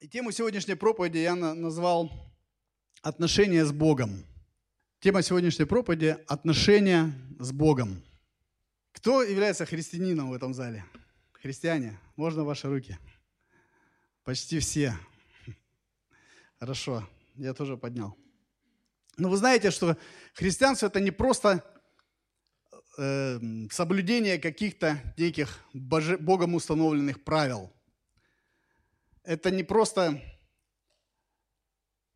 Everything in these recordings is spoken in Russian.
И тему сегодняшней проповеди я назвал «Отношения с Богом». Тема сегодняшней проповеди – «Отношения с Богом». Кто является христианином в этом зале? Христиане? Можно ваши руки? Почти все. Хорошо, я тоже поднял. Но вы знаете, что христианство – это не просто э, соблюдение каких-то неких Богом установленных правил – это не просто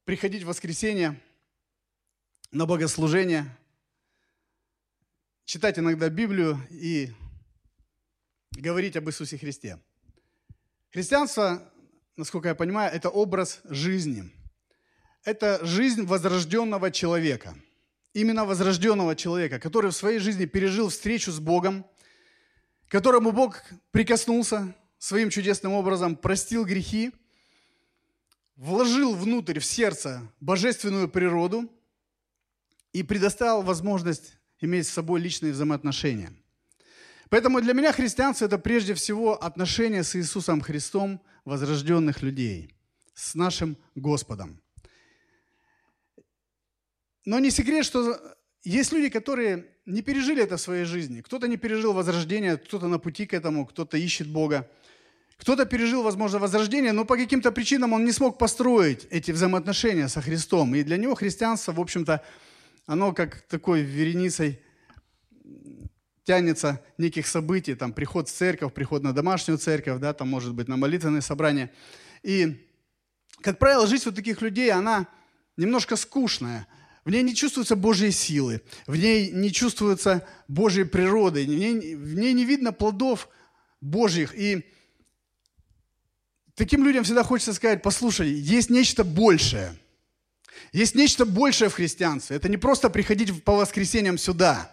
приходить в воскресенье на богослужение, читать иногда Библию и говорить об Иисусе Христе. Христианство, насколько я понимаю, это образ жизни. Это жизнь возрожденного человека. Именно возрожденного человека, который в своей жизни пережил встречу с Богом, которому Бог прикоснулся, своим чудесным образом простил грехи, вложил внутрь, в сердце божественную природу и предоставил возможность иметь с собой личные взаимоотношения. Поэтому для меня христианство – это прежде всего отношения с Иисусом Христом возрожденных людей, с нашим Господом. Но не секрет, что есть люди, которые не пережили это в своей жизни. Кто-то не пережил возрождение, кто-то на пути к этому, кто-то ищет Бога. Кто-то пережил, возможно, возрождение, но по каким-то причинам он не смог построить эти взаимоотношения со Христом. И для него христианство, в общем-то, оно как такой вереницей тянется неких событий, там приход в церковь, приход на домашнюю церковь, да, там может быть на молитвенное собрание. И, как правило, жизнь вот таких людей, она немножко скучная. В ней не чувствуются Божьи силы, в ней не чувствуется Божьей природы, в ней, в ней не видно плодов Божьих. И таким людям всегда хочется сказать, послушай, есть нечто большее. Есть нечто большее в христианстве. Это не просто приходить по воскресеньям сюда.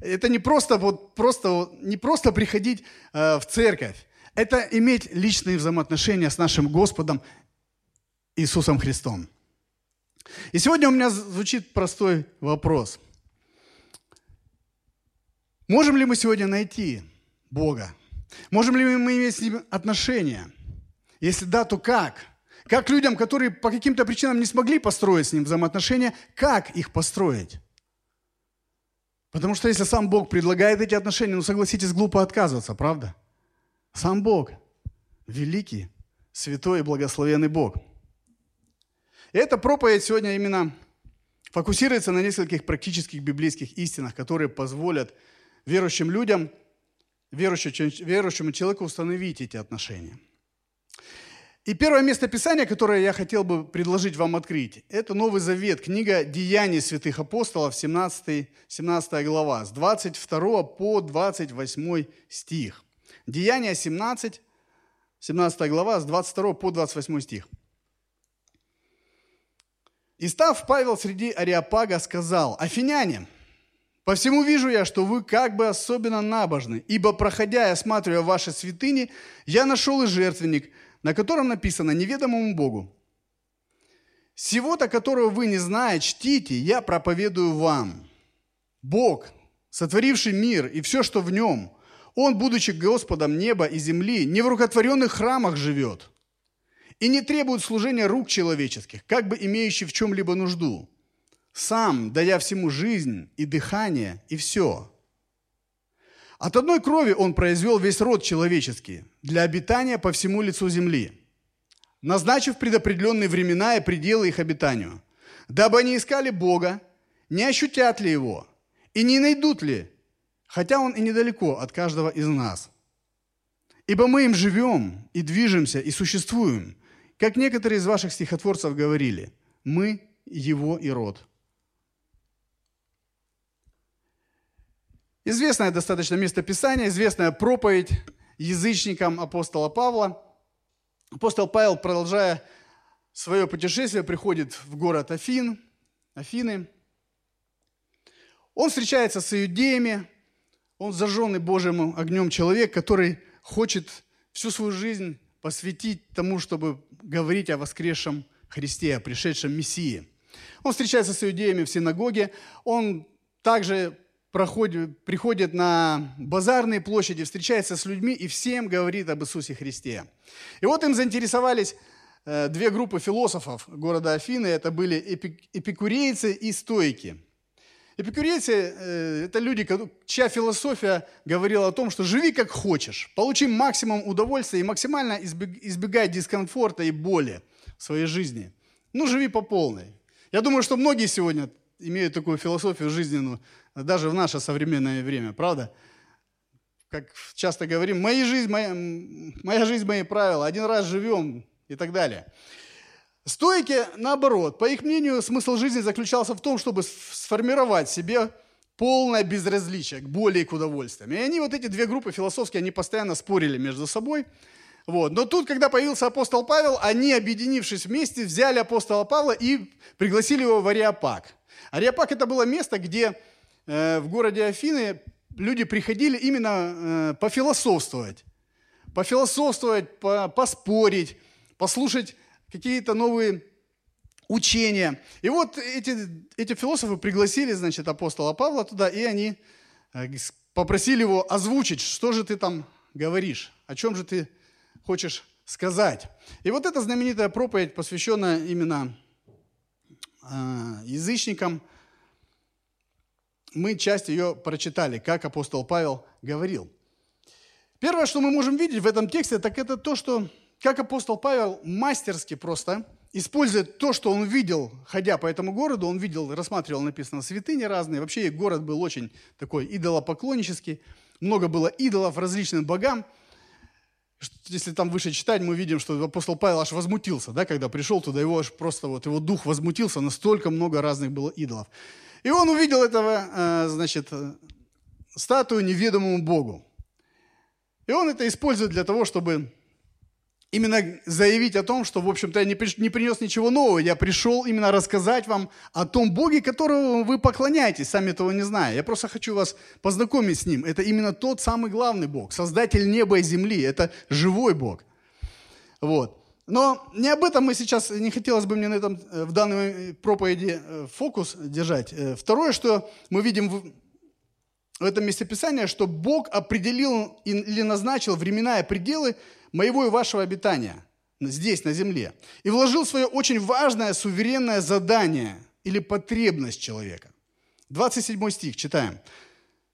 Это не просто, вот, просто, не просто приходить э, в церковь. Это иметь личные взаимоотношения с нашим Господом Иисусом Христом. И сегодня у меня звучит простой вопрос. Можем ли мы сегодня найти Бога? Можем ли мы иметь с Ним отношения? Если да, то как? Как людям, которые по каким-то причинам не смогли построить с ним взаимоотношения, как их построить? Потому что если сам Бог предлагает эти отношения, ну согласитесь, глупо отказываться, правда? Сам Бог, великий, святой и благословенный Бог. И эта проповедь сегодня именно фокусируется на нескольких практических библейских истинах, которые позволят верующим людям, верующему, человеку установить эти отношения – и первое место Писания, которое я хотел бы предложить вам открыть, это Новый Завет, книга «Деяний святых апостолов», 17, 17 глава, с 22 по 28 стих. Деяния 17, 17 глава, с 22 по 28 стих. «И став Павел среди Ариапага, сказал, «Афиняне, по всему вижу я, что вы как бы особенно набожны, ибо, проходя и осматривая ваши святыни, я нашел и жертвенник – на котором написано «неведомому Богу». Сего-то, которого вы не знаете, чтите, я проповедую вам. Бог, сотворивший мир и все, что в нем, Он, будучи Господом неба и земли, не в рукотворенных храмах живет и не требует служения рук человеческих, как бы имеющий в чем-либо нужду. Сам, дая всему жизнь и дыхание, и все – от одной крови он произвел весь род человеческий для обитания по всему лицу земли, назначив предопределенные времена и пределы их обитанию, дабы они искали Бога, не ощутят ли Его и не найдут ли, хотя Он и недалеко от каждого из нас. Ибо мы им живем и движемся и существуем, как некоторые из ваших стихотворцев говорили, мы Его и род – Известное достаточно место Писания, известная проповедь язычникам апостола Павла. Апостол Павел, продолжая свое путешествие, приходит в город Афин, Афины. Он встречается с иудеями, он зажженный Божьим огнем человек, который хочет всю свою жизнь посвятить тому, чтобы говорить о воскресшем Христе, о пришедшем Мессии. Он встречается с иудеями в синагоге, он также проходит, приходит на базарные площади, встречается с людьми и всем говорит об Иисусе Христе. И вот им заинтересовались э, две группы философов города Афины. Это были эпикурейцы и стойки. Эпикурейцы э, – это люди, чья философия говорила о том, что живи как хочешь, получи максимум удовольствия и максимально избегай дискомфорта и боли в своей жизни. Ну, живи по полной. Я думаю, что многие сегодня имеют такую философию жизненную, даже в наше современное время, правда? Как часто говорим, моя жизнь, моя, моя жизнь, мои правила, один раз живем и так далее. Стойки, наоборот, по их мнению, смысл жизни заключался в том, чтобы сформировать себе полное безразличие к боли и к удовольствиям. И они, вот эти две группы философские, они постоянно спорили между собой. Вот. Но тут, когда появился апостол Павел, они, объединившись вместе, взяли апостола Павла и пригласили его в Ариапак. Ариапак – это было место, где в городе Афины люди приходили именно э, пофилософствовать. Пофилософствовать, по, поспорить, послушать какие-то новые учения. И вот эти, эти философы пригласили, значит, апостола Павла туда, и они э, попросили его озвучить, что же ты там говоришь, о чем же ты хочешь сказать. И вот эта знаменитая проповедь, посвященная именно Э, язычникам. Мы часть ее прочитали, как апостол Павел говорил. Первое, что мы можем видеть в этом тексте, так это то, что как апостол Павел мастерски просто использует то, что он видел, ходя по этому городу, он видел, рассматривал, написано, святыни разные. Вообще город был очень такой идолопоклоннический. Много было идолов различным богам – если там выше читать, мы видим, что апостол Павел аж возмутился, да, когда пришел туда, его аж просто вот, его дух возмутился, настолько много разных было идолов. И он увидел этого, э, значит, э, статую неведомому Богу. И он это использует для того, чтобы именно заявить о том, что, в общем-то, я не, не принес ничего нового. Я пришел именно рассказать вам о том Боге, которого вы поклоняетесь, сами этого не зная. Я просто хочу вас познакомить с Ним. Это именно тот самый главный Бог, Создатель неба и земли. Это живой Бог. Вот. Но не об этом мы сейчас, не хотелось бы мне на этом, э, в данной проповеди э, фокус держать. Э, второе, что мы видим в, в этом месте Писания, что Бог определил или назначил времена и пределы моего и вашего обитания здесь, на земле, и вложил свое очень важное суверенное задание или потребность человека. 27 стих читаем.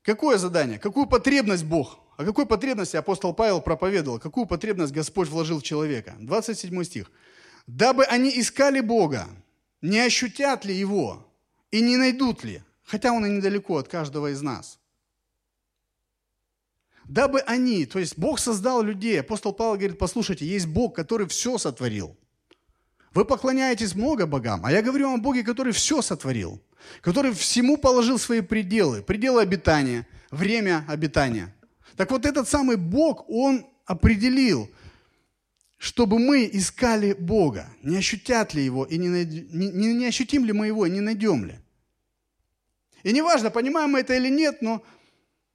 Какое задание? Какую потребность Бог? О какой потребности апостол Павел проповедовал? Какую потребность Господь вложил в человека? 27 стих. «Дабы они искали Бога, не ощутят ли Его и не найдут ли, хотя Он и недалеко от каждого из нас» дабы они, то есть Бог создал людей. Апостол Павел говорит, послушайте, есть Бог, который все сотворил. Вы поклоняетесь много богам, а я говорю о Боге, который все сотворил, который всему положил свои пределы, пределы обитания, время обитания. Так вот этот самый Бог, Он определил, чтобы мы искали Бога. Не ощутят ли Его, и не, найд... не, не, ощутим ли мы Его, и не найдем ли. И неважно, понимаем мы это или нет, но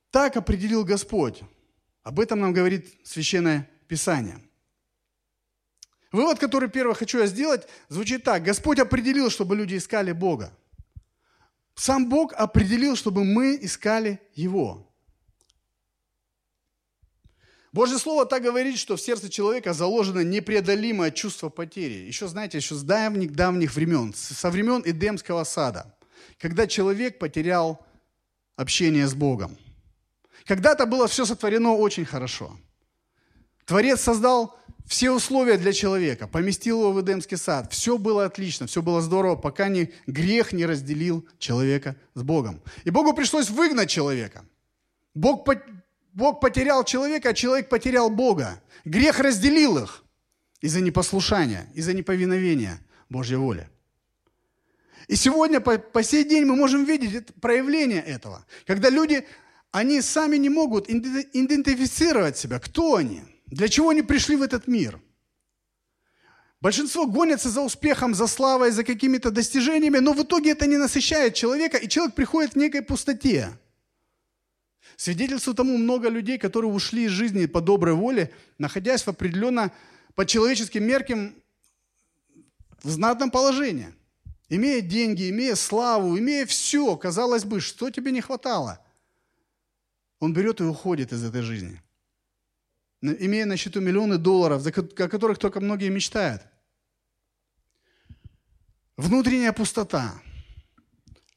так определил Господь. Об этом нам говорит Священное Писание. Вывод, который первый хочу я сделать, звучит так. Господь определил, чтобы люди искали Бога. Сам Бог определил, чтобы мы искали Его. Божье Слово так говорит, что в сердце человека заложено непреодолимое чувство потери. Еще, знаете, еще с давних-давних времен, со времен Эдемского сада, когда человек потерял общение с Богом. Когда-то было все сотворено очень хорошо. Творец создал все условия для человека, поместил его в Эдемский сад. Все было отлично, все было здорово, пока не, грех не разделил человека с Богом. И Богу пришлось выгнать человека. Бог, Бог потерял человека, а человек потерял Бога. Грех разделил их из-за непослушания, из-за неповиновения Божьей воли. И сегодня, по, по сей день, мы можем видеть это, проявление этого. Когда люди они сами не могут идентифицировать себя, кто они, для чего они пришли в этот мир. Большинство гонятся за успехом, за славой, за какими-то достижениями, но в итоге это не насыщает человека, и человек приходит к некой пустоте. Свидетельство тому много людей, которые ушли из жизни по доброй воле, находясь в определенно по человеческим меркам в знатном положении. Имея деньги, имея славу, имея все, казалось бы, что тебе не хватало – он берет и уходит из этой жизни, имея на счету миллионы долларов, о которых только многие мечтают. Внутренняя пустота.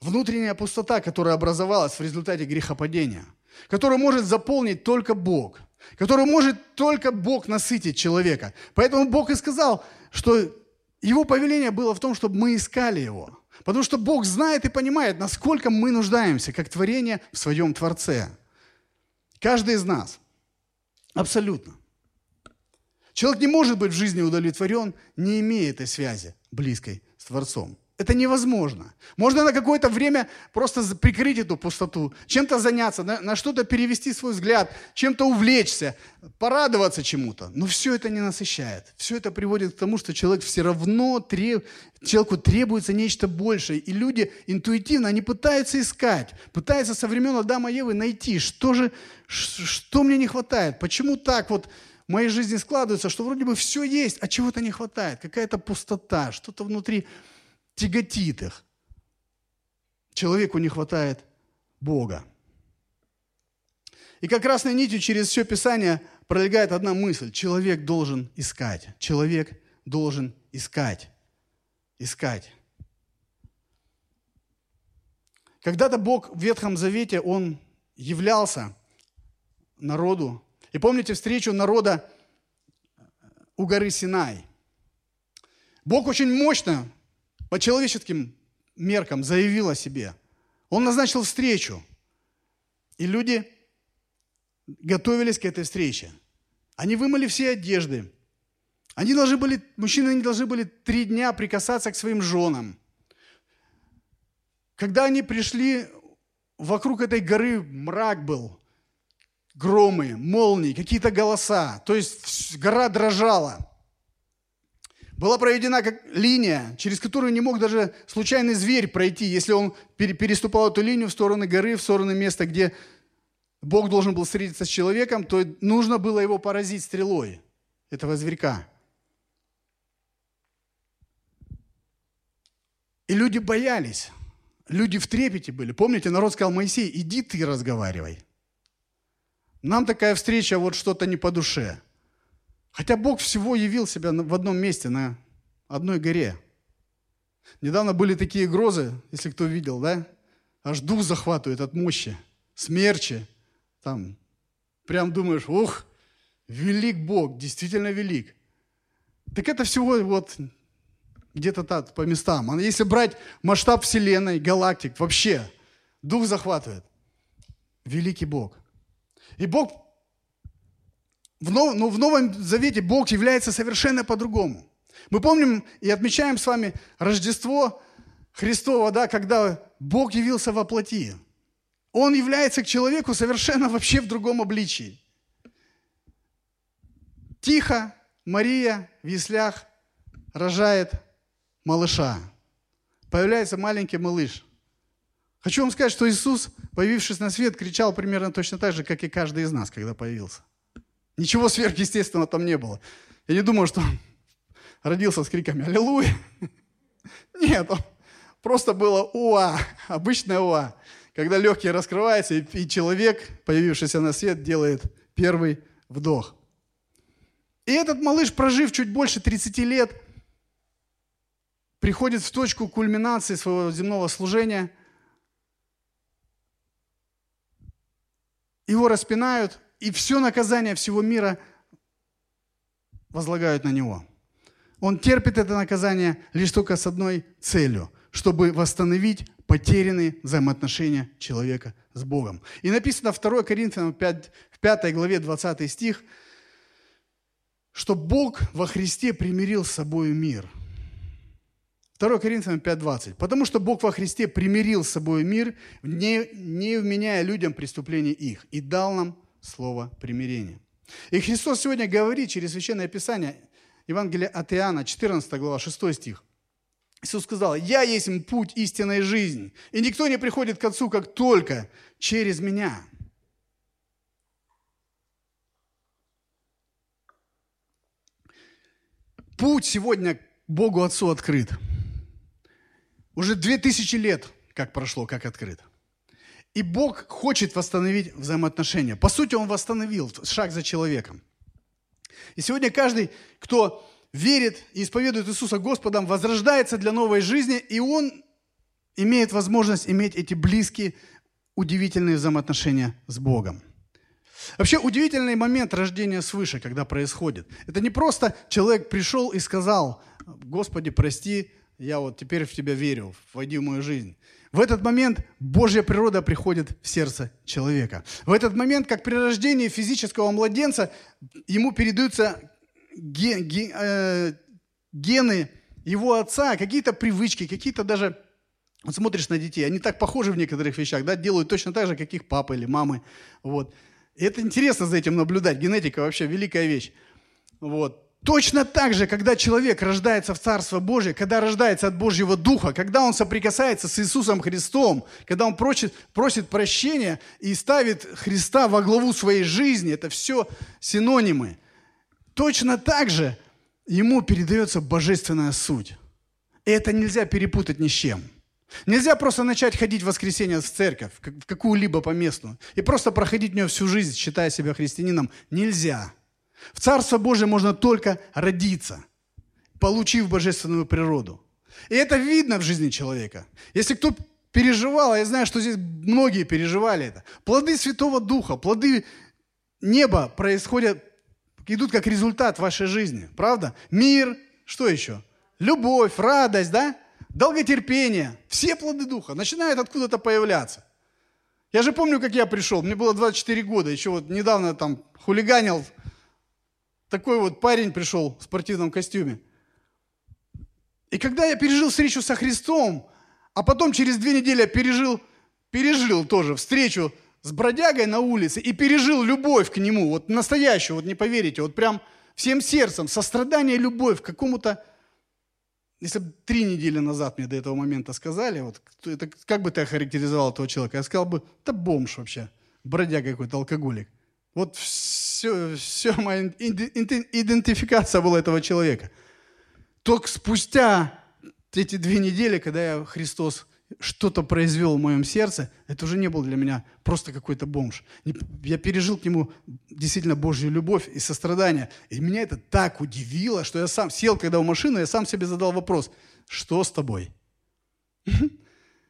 Внутренняя пустота, которая образовалась в результате грехопадения, которую может заполнить только Бог, которую может только Бог насытить человека. Поэтому Бог и сказал, что его повеление было в том, чтобы мы искали Его. Потому что Бог знает и понимает, насколько мы нуждаемся, как творение в своем Творце. Каждый из нас. Абсолютно. Человек не может быть в жизни удовлетворен, не имея этой связи близкой с Творцом. Это невозможно. Можно на какое-то время просто прикрыть эту пустоту, чем-то заняться, на, на что-то перевести свой взгляд, чем-то увлечься, порадоваться чему-то. Но все это не насыщает. Все это приводит к тому, что человек все равно треб... человеку требуется нечто большее. И люди интуитивно, они пытаются искать, пытаются со времен Адама и Евы найти, что же, что мне не хватает, почему так вот в моей жизни складывается, что вроде бы все есть, а чего-то не хватает, какая-то пустота, что-то внутри тяготит их. Человеку не хватает Бога. И как красной нитью через все Писание пролегает одна мысль. Человек должен искать. Человек должен искать. Искать. Когда-то Бог в Ветхом Завете, Он являлся народу. И помните встречу народа у горы Синай. Бог очень мощно по человеческим меркам заявил о себе. Он назначил встречу. И люди готовились к этой встрече. Они вымыли все одежды. Они должны были, мужчины не должны были три дня прикасаться к своим женам. Когда они пришли, вокруг этой горы мрак был, громы, молнии, какие-то голоса. То есть гора дрожала была проведена как линия, через которую не мог даже случайный зверь пройти, если он переступал эту линию в стороны горы, в стороны места, где Бог должен был встретиться с человеком, то нужно было его поразить стрелой, этого зверька. И люди боялись, люди в трепете были. Помните, народ сказал, Моисей, иди ты разговаривай. Нам такая встреча вот что-то не по душе – Хотя Бог всего явил себя в одном месте, на одной горе. Недавно были такие грозы, если кто видел, да? Аж дух захватывает от мощи, смерчи. Там прям думаешь, ух, велик Бог, действительно велик. Так это всего вот где-то так, по местам. А если брать масштаб Вселенной, галактик, вообще, дух захватывает. Великий Бог. И Бог в, нов, но в Новом Завете Бог является совершенно по-другому. Мы помним и отмечаем с вами Рождество Христово, да, когда Бог явился во плоти. Он является к человеку совершенно вообще в другом обличии. Тихо Мария в яслях рожает малыша. Появляется маленький малыш. Хочу вам сказать, что Иисус, появившись на свет, кричал примерно точно так же, как и каждый из нас, когда появился. Ничего сверхъестественного там не было. Я не думаю, что он родился с криками «Аллилуйя!». Нет, он просто было «Уа!», обычное «Уа!», когда легкие раскрываются, и человек, появившийся на свет, делает первый вдох. И этот малыш, прожив чуть больше 30 лет, приходит в точку кульминации своего земного служения. Его распинают, и все наказание всего мира возлагают на него. Он терпит это наказание лишь только с одной целью, чтобы восстановить потерянные взаимоотношения человека с Богом. И написано 2 Коринфянам 5, в 5 главе 20 стих, что Бог во Христе примирил с собой мир. 2 Коринфянам 5.20. Потому что Бог во Христе примирил с собой мир, не, не вменяя людям преступления их, и дал нам слово примирения. И Христос сегодня говорит через Священное Писание, Евангелие от Иоанна, 14 глава, 6 стих. Иисус сказал, «Я есть путь истинной жизни, и никто не приходит к Отцу, как только через Меня». Путь сегодня Богу Отцу открыт. Уже две тысячи лет как прошло, как открыт. И Бог хочет восстановить взаимоотношения. По сути, Он восстановил шаг за человеком. И сегодня каждый, кто верит и исповедует Иисуса Господом, возрождается для новой жизни, и он имеет возможность иметь эти близкие, удивительные взаимоотношения с Богом. Вообще удивительный момент рождения свыше, когда происходит. Это не просто человек пришел и сказал, Господи, прости, я вот теперь в Тебя верю, войди в мою жизнь. В этот момент Божья природа приходит в сердце человека. В этот момент, как при рождении физического младенца, ему передаются ген, ген, э, гены его отца, какие-то привычки, какие-то даже... Вот смотришь на детей, они так похожи в некоторых вещах, да, делают точно так же, как их папа или мамы. Вот. И это интересно за этим наблюдать. Генетика вообще великая вещь. Вот. Точно так же, когда человек рождается в Царство Божие, когда рождается от Божьего Духа, когда он соприкасается с Иисусом Христом, когда он просит, просит прощения и ставит Христа во главу своей жизни, это все синонимы. Точно так же ему передается божественная суть. И это нельзя перепутать ни с чем. Нельзя просто начать ходить в воскресенье в церковь, в какую-либо поместную, и просто проходить в нее всю жизнь, считая себя христианином. Нельзя. В Царство Божие можно только родиться, получив божественную природу. И это видно в жизни человека. Если кто переживал, я знаю, что здесь многие переживали это, плоды Святого Духа, плоды неба происходят, идут как результат вашей жизни. Правда? Мир, что еще? Любовь, радость, да? Долготерпение. Все плоды Духа начинают откуда-то появляться. Я же помню, как я пришел. Мне было 24 года. Еще вот недавно там хулиганил такой вот парень пришел в спортивном костюме. И когда я пережил встречу со Христом, а потом через две недели пережил, пережил тоже встречу с бродягой на улице и пережил любовь к нему, вот настоящую, вот не поверите, вот прям всем сердцем, сострадание, любовь к какому-то, если бы три недели назад мне до этого момента сказали, вот, это, как бы ты охарактеризовал этого человека? Я сказал бы, это бомж вообще, бродяга какой-то, алкоголик. Вот все, все моя идентификация была этого человека. Только спустя эти две недели, когда я Христос что-то произвел в моем сердце, это уже не был для меня просто какой-то бомж. Я пережил к нему действительно Божью любовь и сострадание. И меня это так удивило, что я сам сел, когда в машину, я сам себе задал вопрос, что с тобой?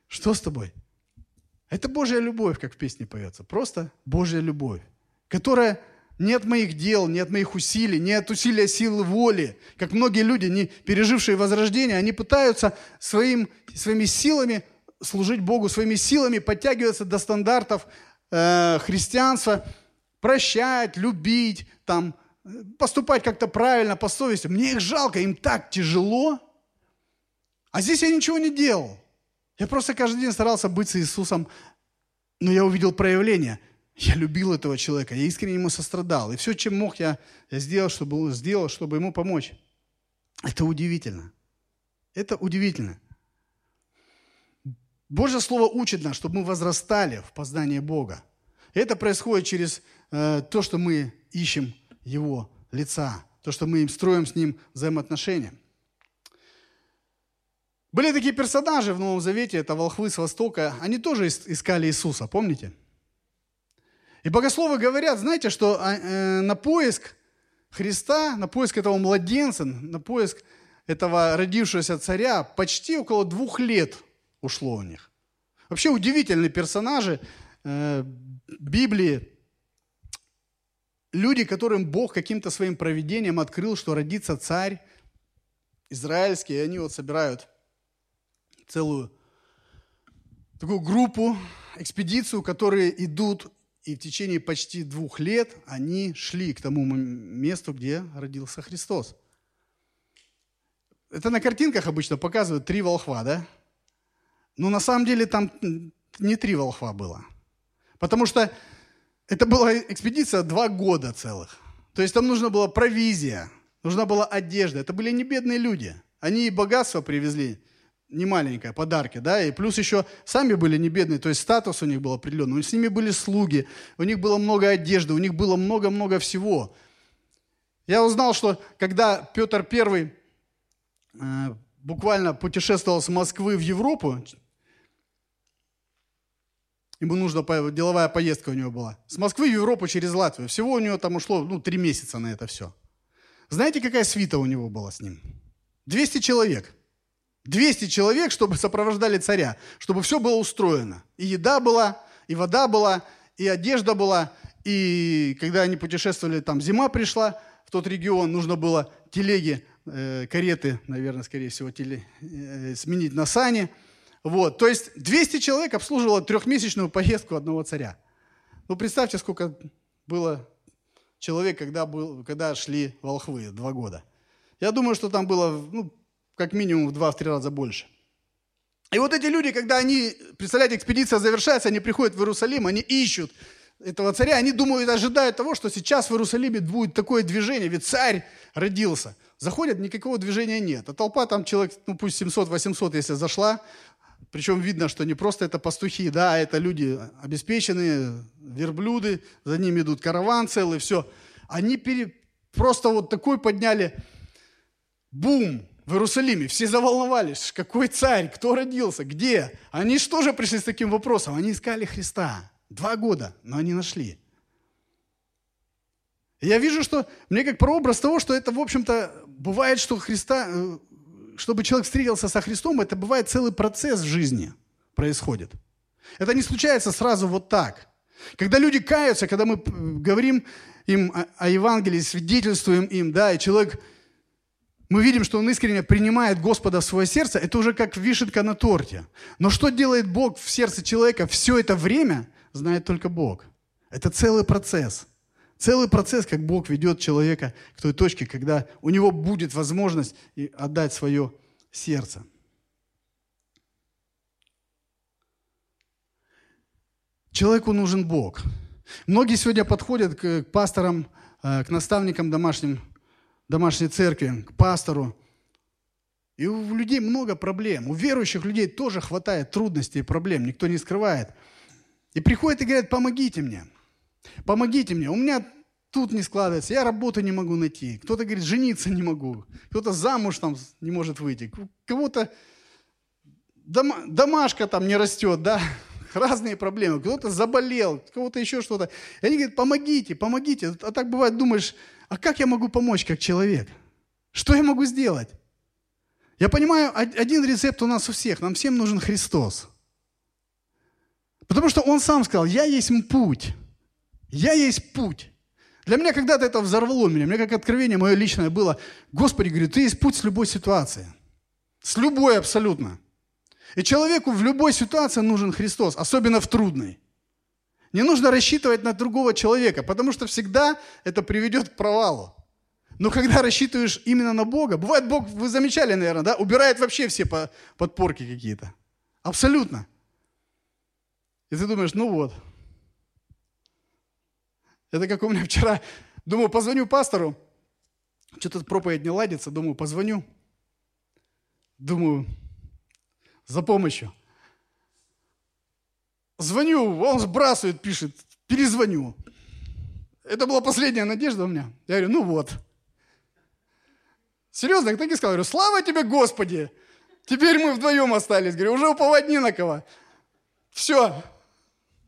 Что с тобой? Это Божья любовь, как в песне поется. Просто Божья любовь, которая не от моих дел, не от моих усилий, не от усилия силы воли. Как многие люди, не пережившие возрождение, они пытаются своим, своими силами служить Богу, своими силами подтягиваться до стандартов э, христианства, прощать, любить, там, поступать как-то правильно, по совести. Мне их жалко, им так тяжело. А здесь я ничего не делал. Я просто каждый день старался быть с Иисусом, но я увидел проявление – я любил этого человека, я искренне ему сострадал. И все, чем мог, я, я сделал, чтобы, сделал, чтобы ему помочь. Это удивительно. Это удивительно. Божье Слово учит нас, чтобы мы возрастали в познании Бога. Это происходит через э, то, что мы ищем Его лица, то, что мы строим с Ним взаимоотношения. Были такие персонажи в Новом Завете, это волхвы с Востока, они тоже искали Иисуса, помните? И богословы говорят, знаете, что а, э, на поиск Христа, на поиск этого младенца, на поиск этого родившегося царя почти около двух лет ушло у них. Вообще удивительные персонажи э, Библии. Люди, которым Бог каким-то своим проведением открыл, что родится царь израильский, и они вот собирают целую такую группу, экспедицию, которые идут и в течение почти двух лет они шли к тому месту, где родился Христос. Это на картинках обычно показывают три волхва, да? Но на самом деле там не три волхва было. Потому что это была экспедиция два года целых. То есть там нужна была провизия, нужна была одежда. Это были не бедные люди. Они и богатство привезли, не маленькое, подарки, да, и плюс еще сами были не бедные, то есть статус у них был определенный, с ними были слуги, у них было много одежды, у них было много-много всего. Я узнал, что когда Петр I э, буквально путешествовал с Москвы в Европу, Ему нужна деловая поездка у него была. С Москвы в Европу через Латвию. Всего у него там ушло, ну, три месяца на это все. Знаете, какая свита у него была с ним? 200 человек. 200 человек, чтобы сопровождали царя, чтобы все было устроено. И еда была, и вода была, и одежда была, и когда они путешествовали, там зима пришла в тот регион, нужно было телеги, э, кареты, наверное, скорее всего, теле, э, сменить на сани. Вот. То есть 200 человек обслуживало трехмесячную поездку одного царя. Ну, представьте, сколько было человек, когда, был, когда шли волхвы, два года. Я думаю, что там было, ну, как минимум в два-три раза больше. И вот эти люди, когда они, представляете, экспедиция завершается, они приходят в Иерусалим, они ищут этого царя, они думают, ожидают того, что сейчас в Иерусалиме будет такое движение, ведь царь родился. Заходят, никакого движения нет. А толпа там человек, ну пусть 700-800, если зашла, причем видно, что не просто это пастухи, да, это люди обеспеченные, верблюды, за ними идут караван целый, все. Они пере... просто вот такой подняли бум, в Иерусалиме. Все заволновались. Какой царь? Кто родился? Где? Они что же пришли с таким вопросом? Они искали Христа. Два года, но они нашли. я вижу, что мне как прообраз того, что это, в общем-то, бывает, что Христа, э, чтобы человек встретился со Христом, это бывает целый процесс в жизни происходит. Это не случается сразу вот так. Когда люди каются, когда мы говорим им о Евангелии, свидетельствуем им, да, и человек мы видим, что он искренне принимает Господа в свое сердце, это уже как вишенка на торте. Но что делает Бог в сердце человека все это время, знает только Бог. Это целый процесс. Целый процесс, как Бог ведет человека к той точке, когда у него будет возможность отдать свое сердце. Человеку нужен Бог. Многие сегодня подходят к пасторам, э, к наставникам домашним домашней церкви, к пастору. И у людей много проблем. У верующих людей тоже хватает трудностей и проблем, никто не скрывает. И приходят и говорят, помогите мне, помогите мне, у меня тут не складывается, я работу не могу найти. Кто-то говорит, жениться не могу, кто-то замуж там не может выйти, кого-то дома, домашка там не растет, да, разные проблемы. Кто-то заболел, кого-то еще что-то. И они говорят, помогите, помогите. А так бывает, думаешь, а как я могу помочь как человек? Что я могу сделать? Я понимаю, один рецепт у нас у всех. Нам всем нужен Христос. Потому что Он сам сказал, я есть путь. Я есть путь. Для меня когда-то это взорвало меня. Мне как откровение мое личное было. Господи, говорю, ты есть путь с любой ситуации. С любой абсолютно. И человеку в любой ситуации нужен Христос, особенно в трудной. Не нужно рассчитывать на другого человека, потому что всегда это приведет к провалу. Но когда рассчитываешь именно на Бога, бывает Бог, вы замечали, наверное, да, убирает вообще все подпорки какие-то. Абсолютно. И ты думаешь, ну вот. Это как у меня вчера, думаю, позвоню пастору, что-то проповедь не ладится, думаю, позвоню. Думаю, за помощью. Звоню, он сбрасывает, пишет, перезвоню. Это была последняя надежда у меня. Я говорю, ну вот. Серьезно, я так и сказал, говорю, слава тебе, Господи! Теперь мы вдвоем остались. Говорю, уже уповать не на кого. Все.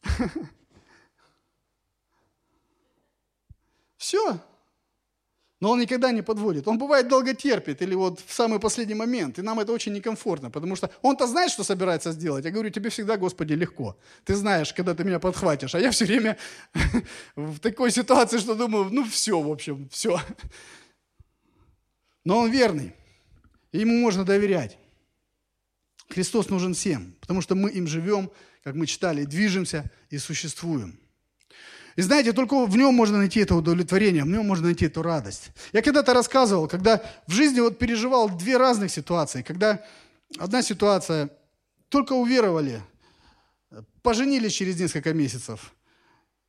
Все. Но он никогда не подводит. Он бывает долго терпит или вот в самый последний момент. И нам это очень некомфортно, потому что он-то знает, что собирается сделать. Я говорю, тебе всегда, Господи, легко. Ты знаешь, когда ты меня подхватишь. А я все время в такой ситуации, что думаю, ну все, в общем, все. Но он верный. Ему можно доверять. Христос нужен всем, потому что мы им живем, как мы читали, движемся и существуем. И знаете, только в нем можно найти это удовлетворение, в нем можно найти эту радость. Я когда-то рассказывал, когда в жизни вот переживал две разных ситуации. Когда одна ситуация, только уверовали, поженились через несколько месяцев,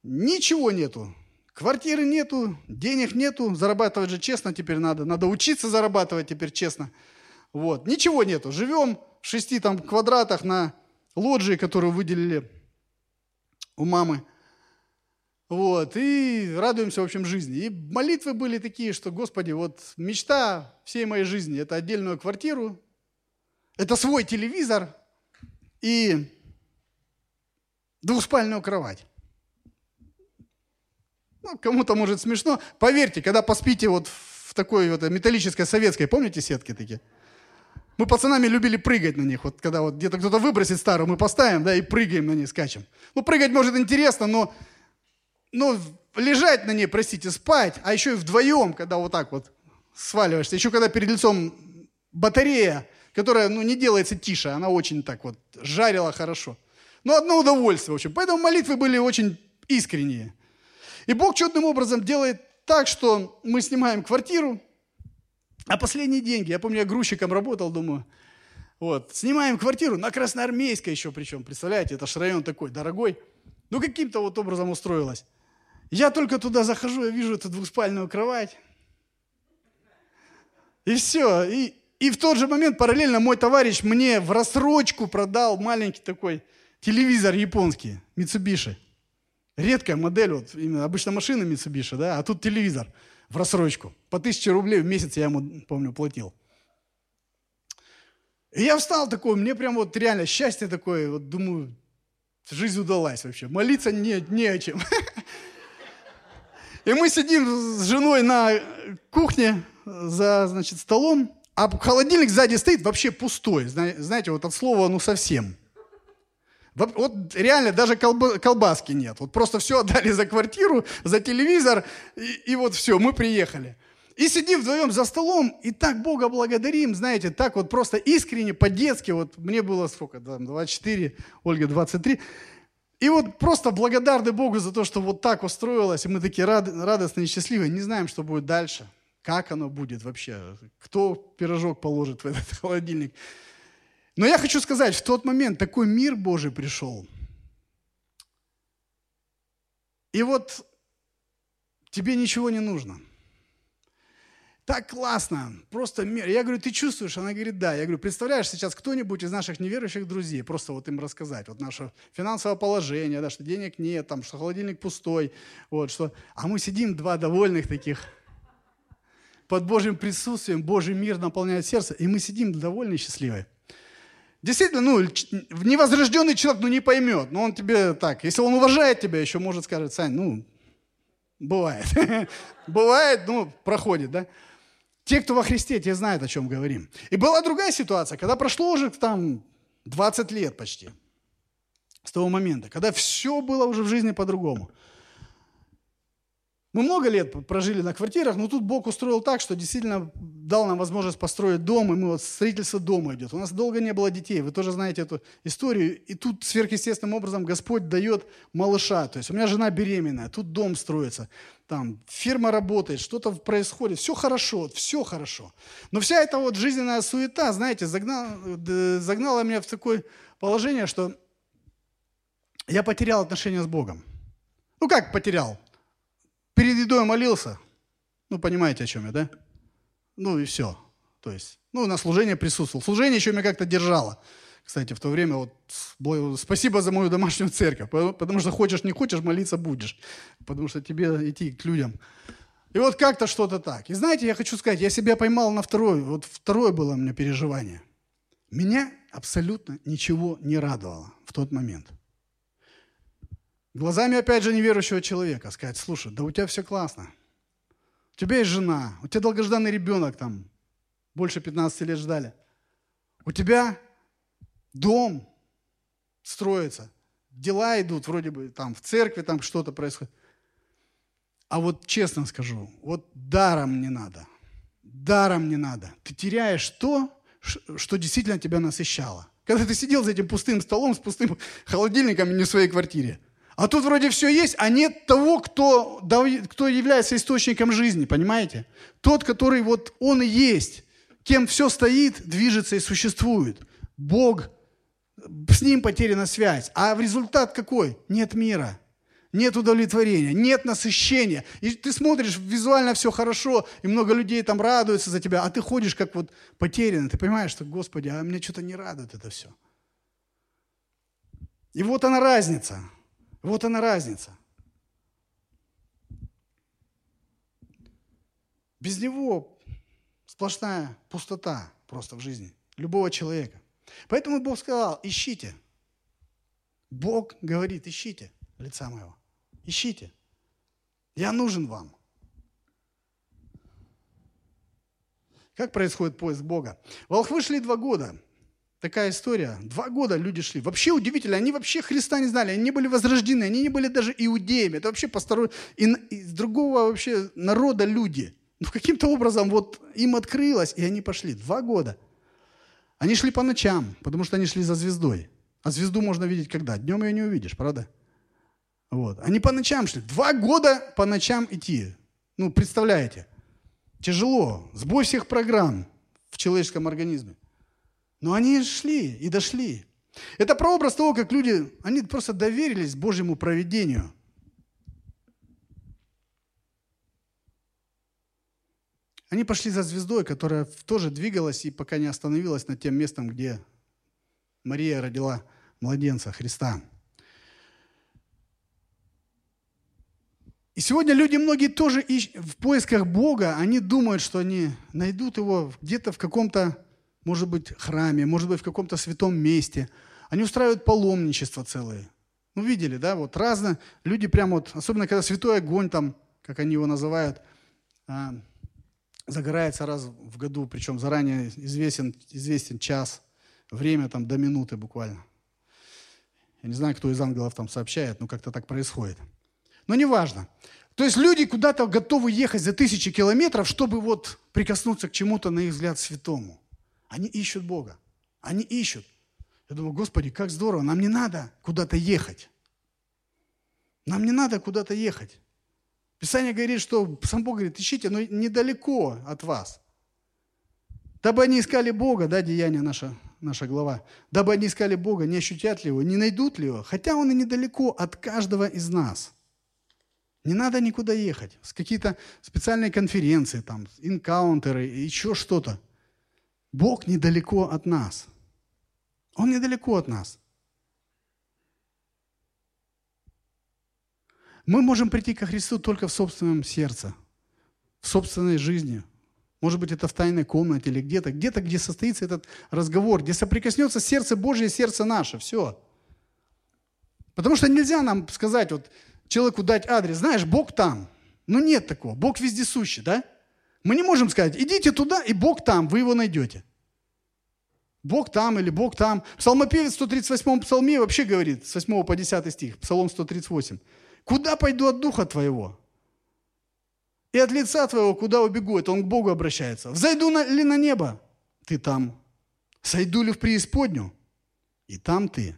ничего нету, квартиры нету, денег нету, зарабатывать же честно теперь надо, надо учиться зарабатывать теперь честно. Вот, ничего нету, живем в шести там квадратах на лоджии, которую выделили у мамы – вот, и радуемся, в общем, жизни. И молитвы были такие, что, Господи, вот мечта всей моей жизни – это отдельную квартиру, это свой телевизор и двухспальную кровать. Ну, кому-то может смешно. Поверьте, когда поспите вот в такой вот металлической советской, помните сетки такие? Мы пацанами любили прыгать на них. Вот когда вот где-то кто-то выбросит старую, мы поставим, да, и прыгаем на ней, скачем. Ну, прыгать может интересно, но, но лежать на ней, простите, спать, а еще и вдвоем, когда вот так вот сваливаешься. Еще когда перед лицом батарея, которая, ну, не делается тише, она очень так вот жарила хорошо. Ну, одно удовольствие, в общем. Поэтому молитвы были очень искренние. И Бог чудным образом делает так, что мы снимаем квартиру, а последние деньги, я помню, я грузчиком работал, думаю, вот, снимаем квартиру на Красноармейской еще причем, представляете, это ж район такой дорогой. Ну, каким-то вот образом устроилась. Я только туда захожу, я вижу эту двухспальную кровать. И все. И, и в тот же момент параллельно мой товарищ мне в рассрочку продал маленький такой телевизор японский, Mitsubishi. Редкая модель, вот именно обычно машина Mitsubishi, да, а тут телевизор в рассрочку. По тысяче рублей в месяц я ему, помню, платил. И я встал такой, мне прям вот реально счастье такое, вот думаю, жизнь удалась вообще. Молиться не, не о чем. И мы сидим с женой на кухне за, значит, столом, а холодильник сзади стоит вообще пустой. Знаете, вот от слова ну совсем. Вот реально даже колбаски нет. Вот просто все отдали за квартиру, за телевизор, и, и вот все, мы приехали. И сидим вдвоем за столом, и так Бога благодарим, знаете, так вот просто искренне, по-детски, вот мне было сколько, 24, Ольга 23, и вот просто благодарны Богу за то, что вот так устроилось, и мы такие рад, радостные и счастливые, не знаем, что будет дальше, как оно будет вообще, кто пирожок положит в этот холодильник. Но я хочу сказать, в тот момент такой мир Божий пришел. И вот тебе ничего не нужно. Так классно, просто мир. Я говорю, ты чувствуешь? Она говорит, да. Я говорю, представляешь, сейчас кто-нибудь из наших неверующих друзей, просто вот им рассказать, вот наше финансовое положение, да, что денег нет, там, что холодильник пустой, вот, что... А мы сидим, два довольных таких, под Божьим присутствием, Божий мир наполняет сердце, и мы сидим довольны и счастливые. Действительно, ну, невозрожденный человек, ну, не поймет. Но он тебе так, если он уважает тебя, еще может сказать, Сань, ну, бывает. бывает, ну, проходит, да. Те, кто во Христе, те знают, о чем говорим. И была другая ситуация, когда прошло уже там 20 лет почти с того момента, когда все было уже в жизни по-другому. Мы много лет прожили на квартирах, но тут Бог устроил так, что действительно дал нам возможность построить дом, и мы вот строительство дома идет. У нас долго не было детей, вы тоже знаете эту историю. И тут сверхъестественным образом Господь дает малыша. То есть у меня жена беременная, тут дом строится, там фирма работает, что-то происходит, все хорошо, все хорошо. Но вся эта вот жизненная суета, знаете, загнала, загнала меня в такое положение, что я потерял отношения с Богом. Ну как потерял? Перед едой молился. Ну, понимаете, о чем я, да? Ну и все. То есть, ну, на служение присутствовал. Служение еще меня как-то держало. Кстати, в то время вот спасибо за мою домашнюю церковь, потому что хочешь, не хочешь, молиться будешь, потому что тебе идти к людям. И вот как-то что-то так. И знаете, я хочу сказать, я себя поймал на второе, вот второе было у меня переживание. Меня абсолютно ничего не радовало в тот момент. Глазами, опять же, неверующего человека сказать, слушай, да у тебя все классно. У тебя есть жена, у тебя долгожданный ребенок там, больше 15 лет ждали. У тебя дом строится, дела идут, вроде бы там в церкви там что-то происходит. А вот честно скажу, вот даром не надо. Даром не надо. Ты теряешь то, что действительно тебя насыщало. Когда ты сидел за этим пустым столом с пустым холодильником не в своей квартире – а тут вроде все есть, а нет того, кто, кто является источником жизни, понимаете? Тот, который вот он и есть, кем все стоит, движется и существует. Бог, с ним потеряна связь. А в результат какой? Нет мира, нет удовлетворения, нет насыщения. И ты смотришь, визуально все хорошо, и много людей там радуются за тебя, а ты ходишь как вот потерянный. Ты понимаешь, что, Господи, а меня что-то не радует это все. И вот она разница – вот она разница. Без него сплошная пустота просто в жизни любого человека. Поэтому Бог сказал, ищите. Бог говорит, ищите лица моего. Ищите. Я нужен вам. Как происходит поиск Бога? Волхвы шли два года. Такая история. Два года люди шли. Вообще удивительно. Они вообще Христа не знали. Они не были возрождены. Они не были даже иудеями. Это вообще посторон... из другого вообще народа люди. Но каким-то образом вот им открылось, и они пошли. Два года. Они шли по ночам, потому что они шли за звездой. А звезду можно видеть когда? Днем ее не увидишь, правда? Вот. Они по ночам шли. Два года по ночам идти. Ну, представляете? Тяжело. Сбой всех программ в человеческом организме. Но они шли и дошли. Это прообраз того, как люди, они просто доверились Божьему проведению. Они пошли за звездой, которая тоже двигалась и пока не остановилась над тем местом, где Мария родила младенца Христа. И сегодня люди многие тоже в поисках Бога, они думают, что они найдут его где-то в каком-то, может быть, храме, может быть, в каком-то святом месте. Они устраивают паломничество целые. Ну, видели, да, вот разно. Люди прямо вот, особенно когда святой огонь там, как они его называют, а, загорается раз в году, причем заранее известен, известен час, время там до минуты буквально. Я не знаю, кто из ангелов там сообщает, но как-то так происходит. Но неважно. То есть люди куда-то готовы ехать за тысячи километров, чтобы вот прикоснуться к чему-то, на их взгляд, святому. Они ищут Бога. Они ищут. Я думаю, Господи, как здорово, нам не надо куда-то ехать. Нам не надо куда-то ехать. Писание говорит, что сам Бог говорит, ищите, но недалеко от вас. Дабы они искали Бога, да, деяние наша, наша глава, дабы они искали Бога, не ощутят ли его, не найдут ли его, хотя он и недалеко от каждого из нас – не надо никуда ехать. С какие-то специальные конференции, там, инкаунтеры, еще что-то. Бог недалеко от нас. Он недалеко от нас. Мы можем прийти ко Христу только в собственном сердце, в собственной жизни. Может быть, это в тайной комнате или где-то, где-то, где состоится этот разговор, где соприкоснется сердце Божье и сердце наше. Все. Потому что нельзя нам сказать, вот человеку дать адрес, знаешь, Бог там. Ну нет такого, Бог вездесущий, да? Мы не можем сказать, идите туда, и Бог там, вы его найдете. Бог там или Бог там. Псалмопевец в 138 псалме вообще говорит, с 8 по 10 стих, Псалом 138. «Куда пойду от Духа Твоего? И от лица Твоего куда убегу?» Это он к Богу обращается. «Взойду на, ли на небо?» Ты там. «Сойду ли в преисподнюю?» И там ты.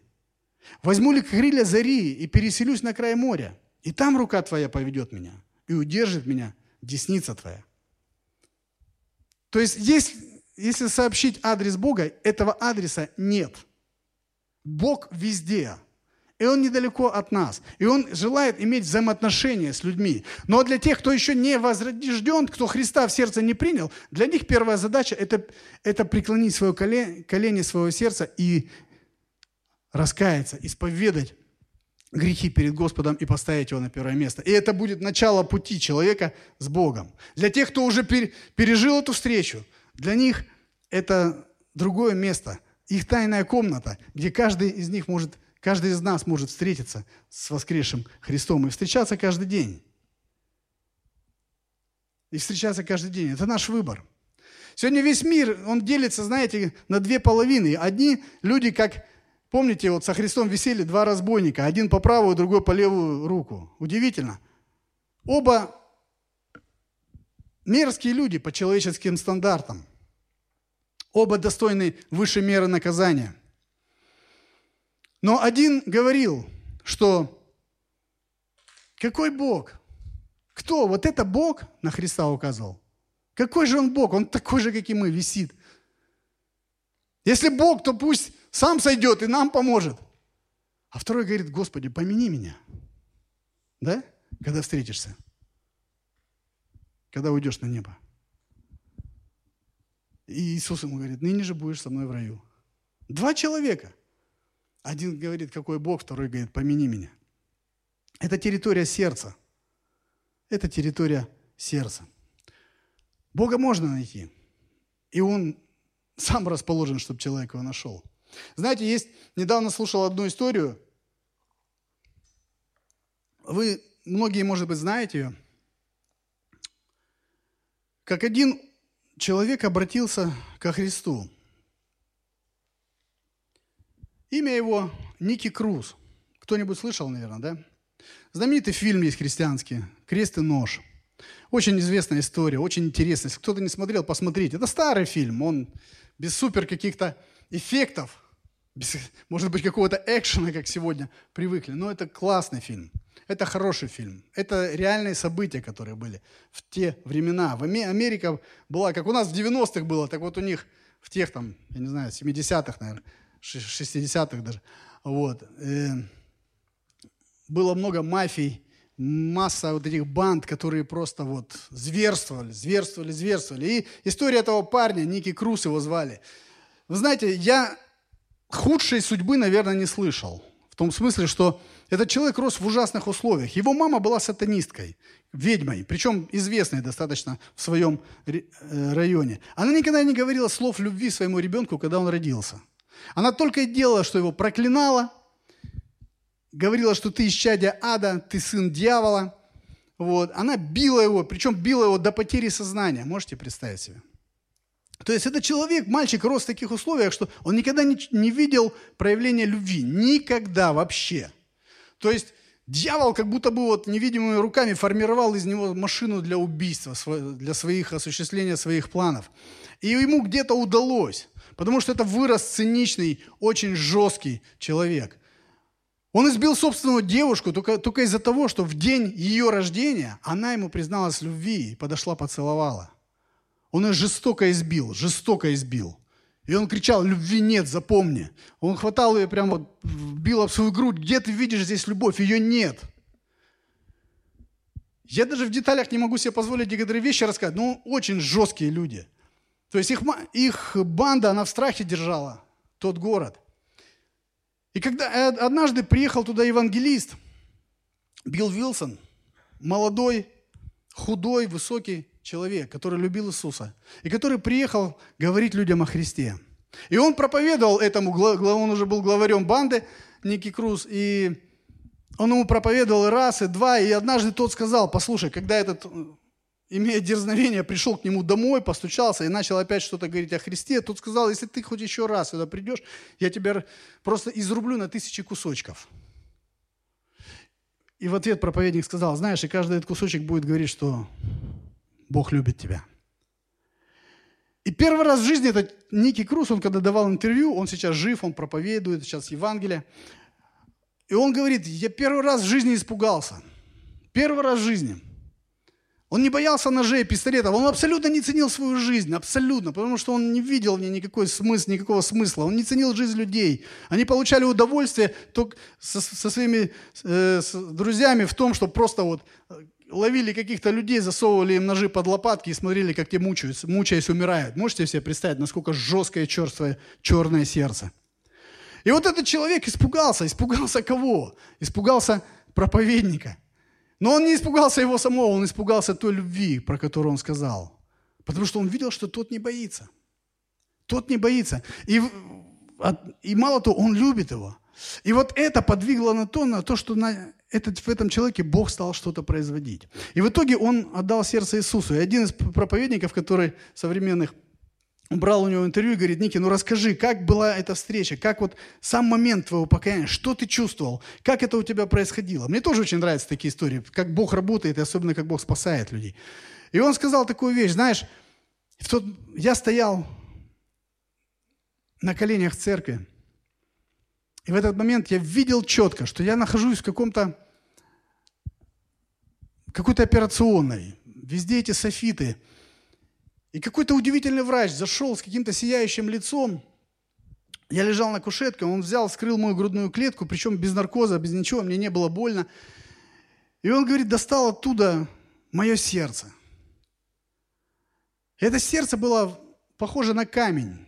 Возьму ли крылья зари и переселюсь на край моря, и там рука твоя поведет меня, и удержит меня десница твоя. То есть, если, если сообщить адрес Бога, этого адреса нет. Бог везде. И Он недалеко от нас. И Он желает иметь взаимоотношения с людьми. Но для тех, кто еще не возрожден, кто Христа в сердце не принял, для них первая задача это, – это преклонить свое колени, колени своего сердца и раскаяться, исповедать грехи перед Господом и поставить его на первое место. И это будет начало пути человека с Богом. Для тех, кто уже пережил эту встречу, для них это другое место, их тайная комната, где каждый из них может, каждый из нас может встретиться с воскресшим Христом и встречаться каждый день. И встречаться каждый день. Это наш выбор. Сегодня весь мир, он делится, знаете, на две половины. Одни люди, как Помните, вот со Христом висели два разбойника, один по правую, другой по левую руку. Удивительно. Оба мерзкие люди по человеческим стандартам. Оба достойны высшей меры наказания. Но один говорил, что какой Бог? Кто? Вот это Бог на Христа указывал. Какой же он Бог? Он такой же, как и мы, висит. Если Бог, то пусть сам сойдет и нам поможет. А второй говорит, Господи, помяни меня. Да? Когда встретишься. Когда уйдешь на небо. И Иисус ему говорит, ныне же будешь со мной в раю. Два человека. Один говорит, какой Бог, второй говорит, помяни меня. Это территория сердца. Это территория сердца. Бога можно найти. И Он сам расположен, чтобы человек его нашел. Знаете, есть, недавно слушал одну историю, вы, многие, может быть, знаете ее, как один человек обратился ко Христу. Имя его Ники Круз. Кто-нибудь слышал, наверное, да? Знаменитый фильм есть христианский «Крест и нож». Очень известная история, очень интересная. Если кто-то не смотрел, посмотрите. Это старый фильм, он без супер каких-то эффектов, без, может быть, какого-то экшена, как сегодня привыкли. Но это классный фильм. Это хороший фильм. Это реальные события, которые были в те времена. В Америка была, как у нас в 90-х было, так вот у них в тех там, я не знаю, 70-х, наверное, 60-х даже. Вот. Э, было много мафий, масса вот этих банд, которые просто вот зверствовали, зверствовали, зверствовали. И история этого парня, Ники Круз его звали. Вы знаете, я худшей судьбы, наверное, не слышал. В том смысле, что этот человек рос в ужасных условиях. Его мама была сатанисткой, ведьмой, причем известной достаточно в своем э, районе. Она никогда не говорила слов любви своему ребенку, когда он родился. Она только и делала, что его проклинала, говорила, что ты исчадие ада, ты сын дьявола. Вот. Она била его, причем била его до потери сознания. Можете представить себе? То есть этот человек, мальчик, рос в таких условиях, что он никогда не, не видел проявления любви. Никогда вообще. То есть дьявол как будто бы вот невидимыми руками формировал из него машину для убийства, для своих осуществления своих планов. И ему где-то удалось, потому что это вырос циничный, очень жесткий человек. Он избил собственную девушку только, только из-за того, что в день ее рождения она ему призналась в любви и подошла, поцеловала. Он ее жестоко избил, жестоко избил. И он кричал, любви нет, запомни. Он хватал ее прямо, бил об свою грудь. Где ты видишь здесь любовь? Ее нет. Я даже в деталях не могу себе позволить некоторые вещи рассказать, но очень жесткие люди. То есть их, их банда, она в страхе держала тот город – и когда э, однажды приехал туда евангелист, Билл Вилсон, молодой, худой, высокий человек, который любил Иисуса, и который приехал говорить людям о Христе. И он проповедовал этому, он уже был главарем банды, Ники Круз, и он ему проповедовал раз, и два, и однажды тот сказал, послушай, когда этот имея дерзновение, пришел к нему домой, постучался и начал опять что-то говорить о Христе, тут сказал, если ты хоть еще раз сюда придешь, я тебя просто изрублю на тысячи кусочков. И в ответ проповедник сказал, знаешь, и каждый этот кусочек будет говорить, что Бог любит тебя. И первый раз в жизни этот Ники Круз, он когда давал интервью, он сейчас жив, он проповедует, сейчас Евангелие. И он говорит, я первый раз в жизни испугался. Первый раз в жизни – он не боялся ножей, пистолетов. Он абсолютно не ценил свою жизнь. Абсолютно. Потому что он не видел в ней никакой смысл, никакого смысла. Он не ценил жизнь людей. Они получали удовольствие только со, со своими э, с друзьями в том, что просто вот э, ловили каких-то людей, засовывали им ножи под лопатки и смотрели, как те мучаются, мучаясь, умирают. Можете себе представить, насколько жесткое черствое черное сердце? И вот этот человек испугался. Испугался кого? Испугался проповедника – но он не испугался его самого, он испугался той любви, про которую он сказал. Потому что он видел, что тот не боится. Тот не боится. И, и мало того, он любит его. И вот это подвигло на то, на то что на этот, в этом человеке Бог стал что-то производить. И в итоге он отдал сердце Иисусу. И один из проповедников, который современных брал у него интервью говорит, Ники, ну расскажи, как была эта встреча, как вот сам момент твоего покаяния, что ты чувствовал, как это у тебя происходило. Мне тоже очень нравятся такие истории, как Бог работает, и особенно как Бог спасает людей. И он сказал такую вещь, знаешь, в тот... я стоял на коленях в церкви, и в этот момент я видел четко, что я нахожусь в каком-то какой-то операционной. Везде эти софиты – и какой-то удивительный врач зашел с каким-то сияющим лицом. Я лежал на кушетке, он взял, вскрыл мою грудную клетку, причем без наркоза, без ничего, мне не было больно. И он говорит, достал оттуда мое сердце. И это сердце было похоже на камень.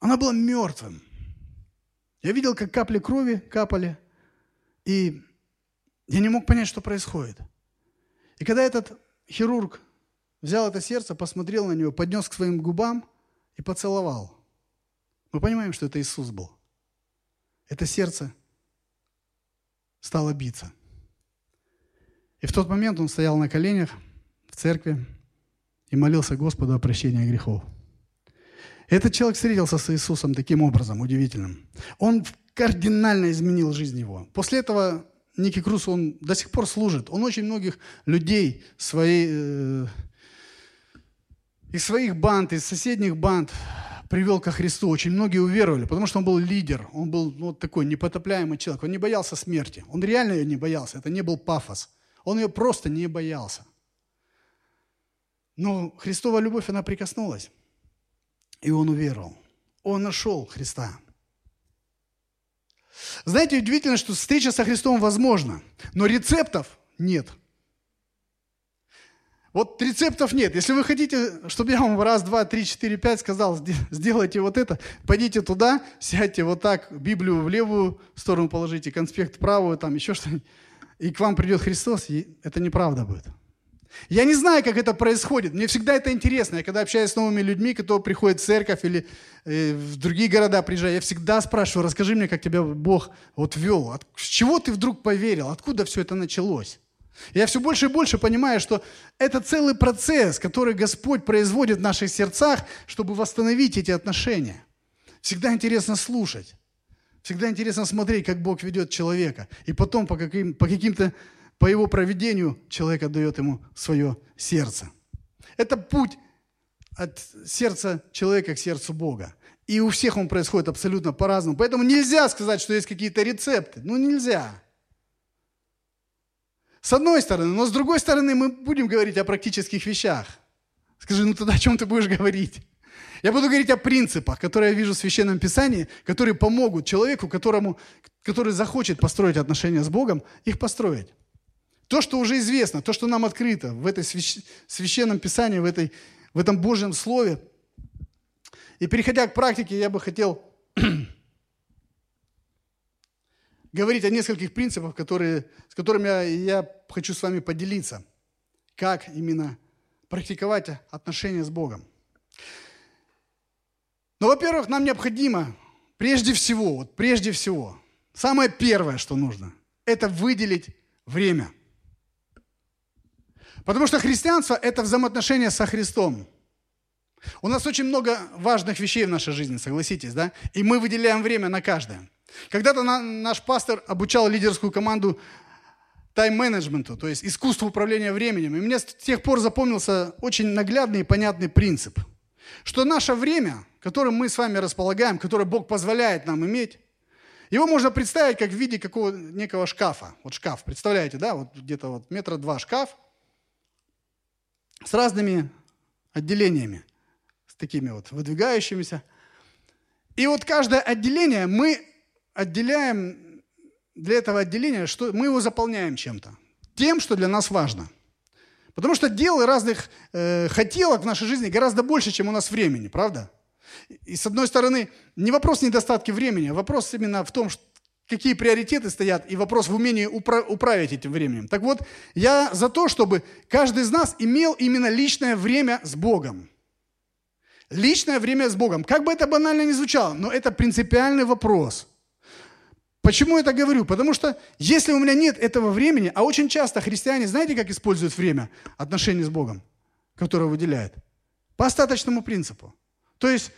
Оно было мертвым. Я видел, как капли крови капали, и я не мог понять, что происходит. И когда этот хирург взял это сердце, посмотрел на него, поднес к своим губам и поцеловал. Мы понимаем, что это Иисус был. Это сердце стало биться. И в тот момент он стоял на коленях в церкви и молился Господу о прощении грехов. Этот человек встретился с Иисусом таким образом, удивительным. Он кардинально изменил жизнь его. После этого Ники Крус, он до сих пор служит. Он очень многих людей своей, э, из своих банд, из соседних банд привел ко Христу. Очень многие уверовали, потому что он был лидер. Он был ну, вот такой непотопляемый человек. Он не боялся смерти. Он реально ее не боялся. Это не был пафос. Он ее просто не боялся. Но Христова любовь, она прикоснулась. И он уверовал. Он нашел Христа. Знаете, удивительно, что встреча со Христом возможна, но рецептов нет. Вот рецептов нет. Если вы хотите, чтобы я вам раз, два, три, четыре, пять сказал, сделайте вот это, пойдите туда, сядьте вот так, Библию в левую сторону положите, конспект в правую, там еще что-нибудь, и к вам придет Христос, и это неправда будет. Я не знаю, как это происходит. Мне всегда это интересно. Я когда общаюсь с новыми людьми, которые приходят в церковь или э, в другие города приезжают, я всегда спрашиваю, расскажи мне, как тебя Бог вот вел. От, с чего ты вдруг поверил? Откуда все это началось? Я все больше и больше понимаю, что это целый процесс, который Господь производит в наших сердцах, чтобы восстановить эти отношения. Всегда интересно слушать. Всегда интересно смотреть, как Бог ведет человека. И потом по, каким, по каким-то по его проведению человек отдает ему свое сердце. Это путь от сердца человека к сердцу Бога. И у всех он происходит абсолютно по-разному. Поэтому нельзя сказать, что есть какие-то рецепты. Ну, нельзя. С одной стороны, но с другой стороны мы будем говорить о практических вещах. Скажи, ну тогда о чем ты будешь говорить? Я буду говорить о принципах, которые я вижу в Священном Писании, которые помогут человеку, которому, который захочет построить отношения с Богом, их построить. То, что уже известно, то, что нам открыто в этой священном писании, в, этой, в этом Божьем Слове. И переходя к практике, я бы хотел говорить о нескольких принципах, которые, с которыми я, я хочу с вами поделиться. Как именно практиковать отношения с Богом. Но, во-первых, нам необходимо, прежде всего, вот прежде всего, самое первое, что нужно, это выделить время. Потому что христианство – это взаимоотношения со Христом. У нас очень много важных вещей в нашей жизни, согласитесь, да? И мы выделяем время на каждое. Когда-то на, наш пастор обучал лидерскую команду тайм-менеджменту, то есть искусству управления временем. И мне с тех пор запомнился очень наглядный и понятный принцип, что наше время, которым мы с вами располагаем, которое Бог позволяет нам иметь, его можно представить как в виде какого некого шкафа. Вот шкаф, представляете, да? Вот где-то вот метра два шкаф – с разными отделениями, с такими вот выдвигающимися. И вот каждое отделение мы отделяем для этого отделения, что мы его заполняем чем-то. Тем, что для нас важно. Потому что дел и разных э, хотелок в нашей жизни гораздо больше, чем у нас времени, правда? И с одной стороны, не вопрос недостатки времени, а вопрос именно в том, что какие приоритеты стоят, и вопрос в умении упра- управить этим временем. Так вот, я за то, чтобы каждый из нас имел именно личное время с Богом. Личное время с Богом. Как бы это банально ни звучало, но это принципиальный вопрос. Почему я это говорю? Потому что если у меня нет этого времени, а очень часто христиане, знаете, как используют время отношений с Богом, которое выделяет? По остаточному принципу. То есть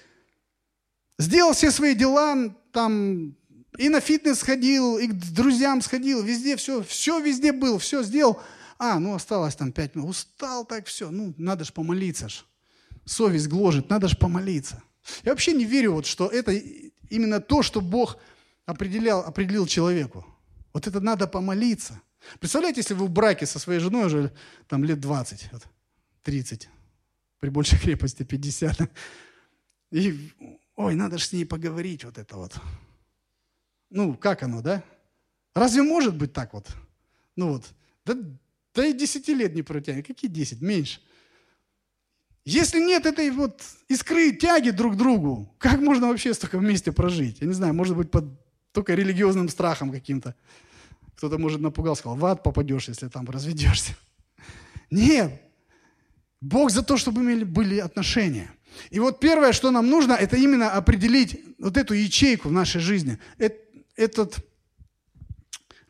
сделал все свои дела, там, и на фитнес сходил, и к друзьям сходил, везде все, все везде был, все сделал. А, ну осталось там пять минут. Устал так все. Ну, надо же помолиться ж. Совесть гложет, надо же помолиться. Я вообще не верю, вот, что это именно то, что Бог определял, определил человеку. Вот это надо помолиться. Представляете, если вы в браке со своей женой уже там лет 20, 30, при большей крепости 50. И, ой, надо же с ней поговорить, вот это вот. Ну, как оно, да? Разве может быть так вот? Ну вот, да, да и 10 лет не протянет. Какие 10? Меньше. Если нет этой вот искры, тяги друг к другу, как можно вообще столько вместе прожить? Я не знаю, может быть, под только религиозным страхом каким-то. Кто-то, может, напугал, сказал, в ад попадешь, если там разведешься. Нет. Бог за то, чтобы имели, были отношения. И вот первое, что нам нужно, это именно определить вот эту ячейку в нашей жизни этот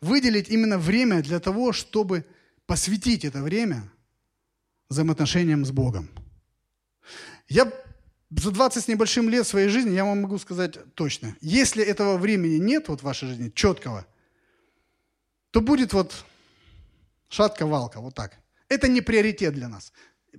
выделить именно время для того, чтобы посвятить это время взаимоотношениям с Богом. Я за 20 с небольшим лет своей жизни, я вам могу сказать точно, если этого времени нет вот в вашей жизни, четкого, то будет вот шатка-валка, вот так. Это не приоритет для нас,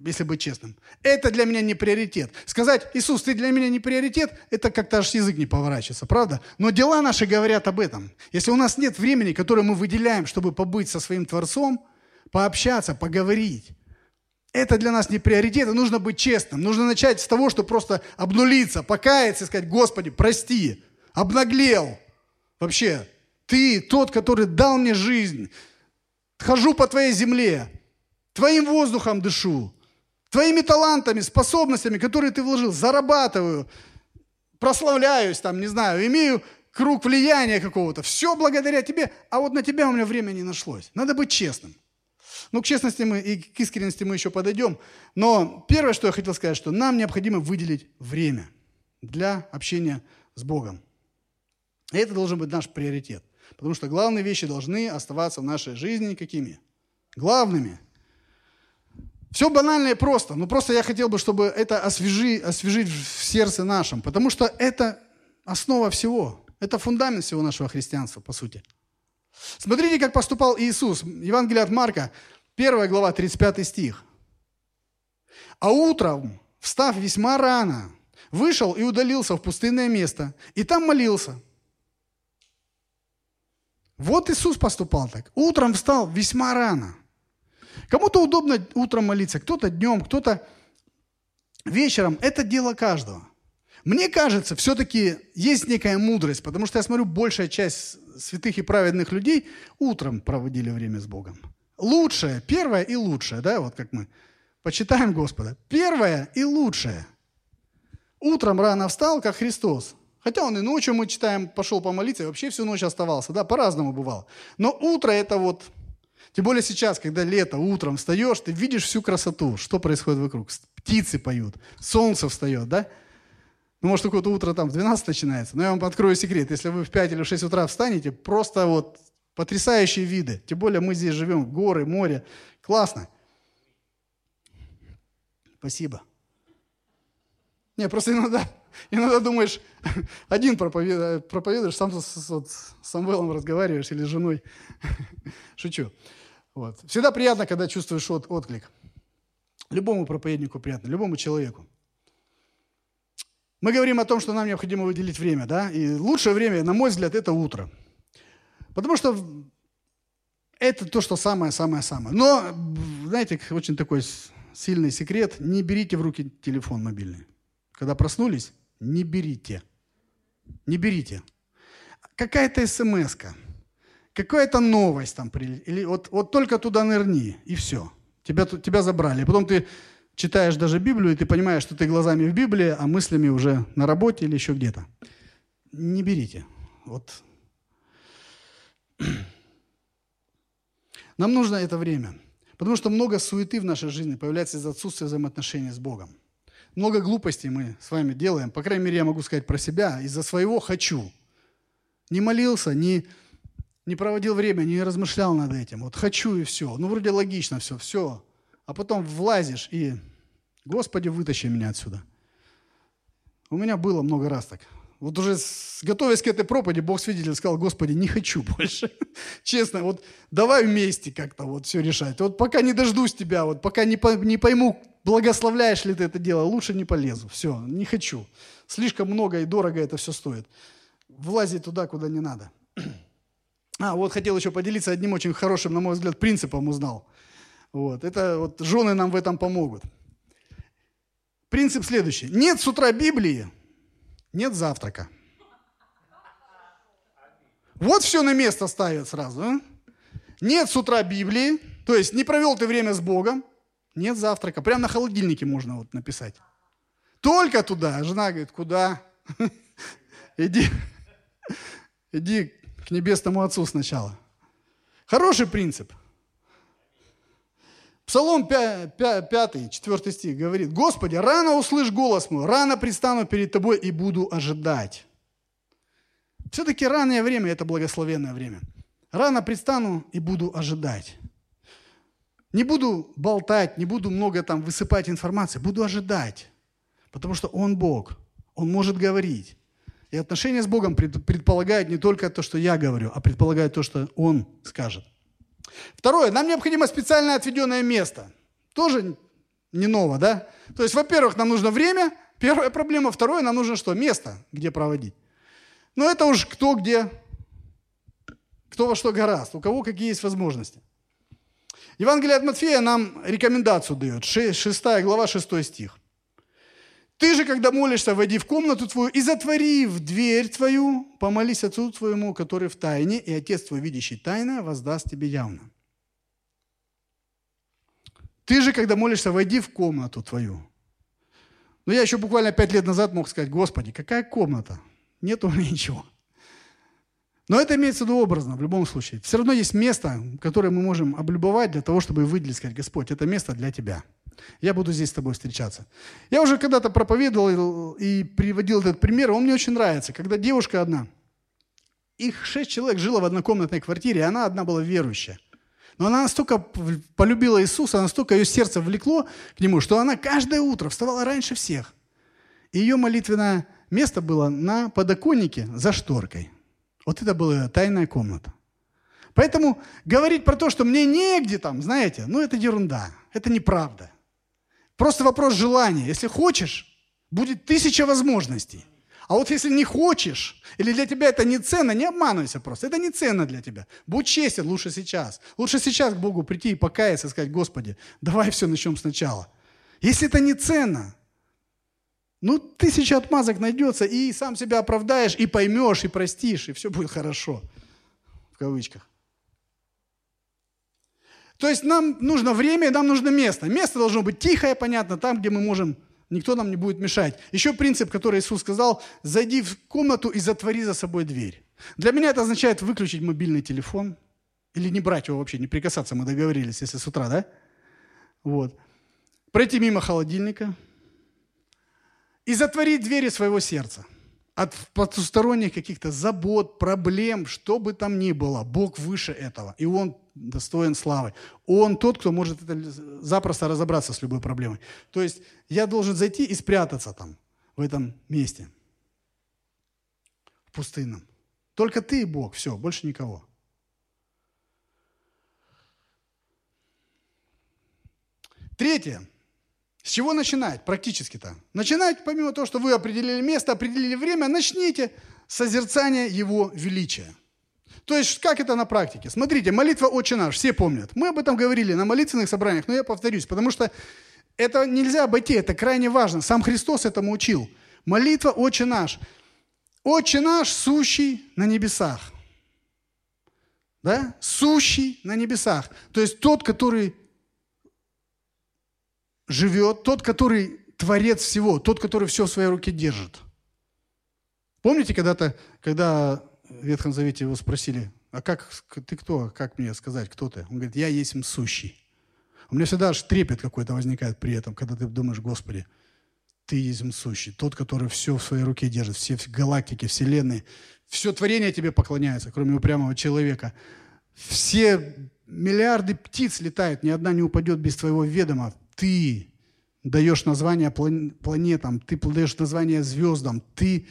если быть честным. Это для меня не приоритет. Сказать, Иисус, ты для меня не приоритет, это как-то аж язык не поворачивается, правда? Но дела наши говорят об этом. Если у нас нет времени, которое мы выделяем, чтобы побыть со своим Творцом, пообщаться, поговорить, это для нас не приоритет, и нужно быть честным. Нужно начать с того, что просто обнулиться, покаяться и сказать, Господи, прости, обнаглел. Вообще, Ты тот, который дал мне жизнь. Хожу по Твоей земле, Твоим воздухом дышу, Твоими талантами, способностями, которые Ты вложил, зарабатываю, прославляюсь там, не знаю, имею круг влияния какого-то. Все благодаря Тебе, а вот на Тебя у меня время не нашлось. Надо быть честным. Ну, к честности мы и к искренности мы еще подойдем. Но первое, что я хотел сказать, что нам необходимо выделить время для общения с Богом. И это должен быть наш приоритет. Потому что главные вещи должны оставаться в нашей жизни какими? Главными. Все банально и просто. Но просто я хотел бы, чтобы это освежи, освежить в сердце нашем. Потому что это основа всего. Это фундамент всего нашего христианства, по сути. Смотрите, как поступал Иисус. Евангелие от Марка, 1 глава, 35 стих. «А утром, встав весьма рано, вышел и удалился в пустынное место, и там молился». Вот Иисус поступал так. Утром встал весьма рано. Кому-то удобно утром молиться, кто-то днем, кто-то вечером. Это дело каждого. Мне кажется, все-таки есть некая мудрость, потому что я смотрю, большая часть святых и праведных людей утром проводили время с Богом лучшее, первое и лучшее, да, вот как мы почитаем Господа. Первое и лучшее. Утром рано встал, как Христос. Хотя он и ночью, мы читаем, пошел помолиться, и вообще всю ночь оставался, да, по-разному бывало. Но утро это вот, тем более сейчас, когда лето, утром встаешь, ты видишь всю красоту, что происходит вокруг. Птицы поют, солнце встает, да? Ну, может, какое-то утро там в 12 начинается, но я вам открою секрет. Если вы в 5 или в 6 утра встанете, просто вот Потрясающие виды. Тем более мы здесь живем, горы, море. Классно. Спасибо. Не, просто иногда, иногда думаешь, один проповедуешь, проповедуешь сам с, с, с Самвелом разговариваешь или с женой. Шучу. Вот. Всегда приятно, когда чувствуешь от, отклик. Любому проповеднику приятно, любому человеку. Мы говорим о том, что нам необходимо выделить время, да? И лучшее время, на мой взгляд, это утро. Потому что это то, что самое-самое-самое. Но, знаете, очень такой сильный секрет, не берите в руки телефон мобильный. Когда проснулись, не берите. Не берите. Какая-то смс какая-то новость там, или вот, вот только туда нырни, и все. Тебя, тебя забрали. Потом ты читаешь даже Библию, и ты понимаешь, что ты глазами в Библии, а мыслями уже на работе или еще где-то. Не берите. Вот нам нужно это время. Потому что много суеты в нашей жизни появляется из-за отсутствия взаимоотношений с Богом. Много глупостей мы с вами делаем. По крайней мере, я могу сказать про себя. Из-за своего «хочу». Не молился, не, не проводил время, не размышлял над этим. Вот хочу и все. Ну, вроде логично все, все. А потом влазишь и «Господи, вытащи меня отсюда». У меня было много раз так. Вот уже готовясь к этой проповеди, Бог свидетель сказал, Господи, не хочу больше. Честно, вот давай вместе как-то вот все решать. Вот пока не дождусь тебя, вот пока не, по, не пойму, благословляешь ли ты это дело, лучше не полезу. Все, не хочу. Слишком много и дорого это все стоит. Влазить туда, куда не надо. А, вот хотел еще поделиться одним очень хорошим, на мой взгляд, принципом узнал. Вот. Это вот жены нам в этом помогут. Принцип следующий. Нет с утра Библии, нет завтрака. Вот все на место ставят сразу. А? Нет с утра Библии, то есть не провел ты время с Богом, нет завтрака. Прямо на холодильнике можно вот написать. Только туда. Жена говорит, куда? Иди, иди к небесному Отцу сначала. Хороший принцип. Псалом 5, 5, 4 стих говорит, «Господи, рано услышь голос мой, рано предстану перед Тобой и буду ожидать». Все-таки раннее время – это благословенное время. рано предстану и буду ожидать. Не буду болтать, не буду много там высыпать информации, буду ожидать. Потому что Он Бог, Он может говорить. И отношения с Богом предполагают не только то, что я говорю, а предполагают то, что Он скажет. Второе, нам необходимо специально отведенное место. Тоже не ново, да? То есть, во-первых, нам нужно время, первая проблема. Второе, нам нужно что? Место, где проводить. Но это уж кто где, кто во что гораст, у кого какие есть возможности. Евангелие от Матфея нам рекомендацию дает, 6 глава, 6 стих. Ты же, когда молишься, войди в комнату твою и затвори в дверь твою, помолись Отцу твоему, который в тайне, и Отец твой, видящий тайное, воздаст тебе явно. Ты же, когда молишься, войди в комнату твою. Но я еще буквально пять лет назад мог сказать, Господи, какая комната? Нет у меня ничего. Но это имеется в виду образно, в любом случае. Все равно есть место, которое мы можем облюбовать для того, чтобы выделить, сказать, Господь, это место для Тебя. Я буду здесь с тобой встречаться. Я уже когда-то проповедовал и приводил этот пример, он мне очень нравится. Когда девушка одна, их шесть человек жило в однокомнатной квартире, и она одна была верующая. Но она настолько полюбила Иисуса, настолько ее сердце влекло к Нему, что она каждое утро вставала раньше всех. И ее молитвенное место было на подоконнике за шторкой. Вот это была тайная комната. Поэтому говорить про то, что мне негде там, знаете, ну это ерунда, это неправда. Просто вопрос желания. Если хочешь, будет тысяча возможностей. А вот если не хочешь, или для тебя это не ценно, не обманывайся просто. Это не ценно для тебя. Будь честен лучше сейчас. Лучше сейчас к Богу прийти и покаяться, и сказать, Господи, давай все начнем сначала. Если это не ценно, ну, тысяча отмазок найдется, и сам себя оправдаешь, и поймешь, и простишь, и все будет хорошо. В кавычках. То есть нам нужно время, нам нужно место. Место должно быть тихое, понятно, там, где мы можем, никто нам не будет мешать. Еще принцип, который Иисус сказал, зайди в комнату и затвори за собой дверь. Для меня это означает выключить мобильный телефон, или не брать его вообще, не прикасаться, мы договорились, если с утра, да? Вот. Пройти мимо холодильника и затворить двери своего сердца от потусторонних каких-то забот, проблем, что бы там ни было. Бог выше этого, и Он достоин славы. Он тот, кто может это запросто разобраться с любой проблемой. То есть я должен зайти и спрятаться там, в этом месте, в пустынном. Только ты и Бог, все, больше никого. Третье. С чего начинать практически-то? Начинать, помимо того, что вы определили место, определили время, начните созерцание Его величия. То есть, как это на практике? Смотрите, молитва «Отче наш», все помнят. Мы об этом говорили на молитвенных собраниях, но я повторюсь, потому что это нельзя обойти, это крайне важно. Сам Христос этому учил. Молитва «Отче наш». «Отче наш, сущий на небесах». Да? Сущий на небесах. То есть тот, который живет тот, который творец всего, тот, который все в своей руке держит. Помните, когда-то, когда в Ветхом Завете его спросили, а как ты кто, как мне сказать, кто ты? Он говорит, я есть сущий. У меня всегда аж трепет какой-то возникает при этом, когда ты думаешь, Господи, ты есть сущий, тот, который все в своей руке держит, все галактики, вселенные, все творение тебе поклоняется, кроме упрямого человека. Все миллиарды птиц летают, ни одна не упадет без твоего ведома ты даешь название планетам, ты даешь название звездам, ты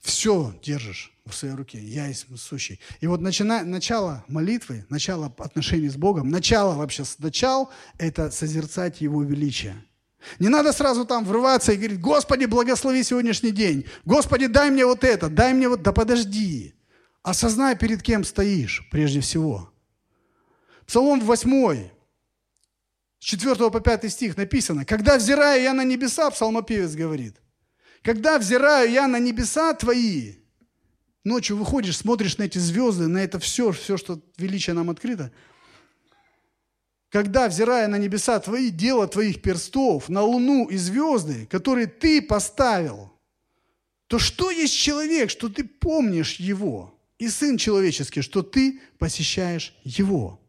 все держишь в своей руке. Я есть сущий. И вот начина, начало молитвы, начало отношений с Богом, начало вообще, начал – это созерцать Его величие. Не надо сразу там врываться и говорить, Господи, благослови сегодняшний день. Господи, дай мне вот это, дай мне вот... Да подожди. Осознай, перед кем стоишь прежде всего. Псалом 8, с 4 по 5 стих написано, «Когда взираю я на небеса», псалмопевец говорит, «Когда взираю я на небеса твои», ночью выходишь, смотришь на эти звезды, на это все, все, что величие нам открыто, когда, взирая на небеса твои, дело твоих перстов, на луну и звезды, которые ты поставил, то что есть человек, что ты помнишь его, и сын человеческий, что ты посещаешь его?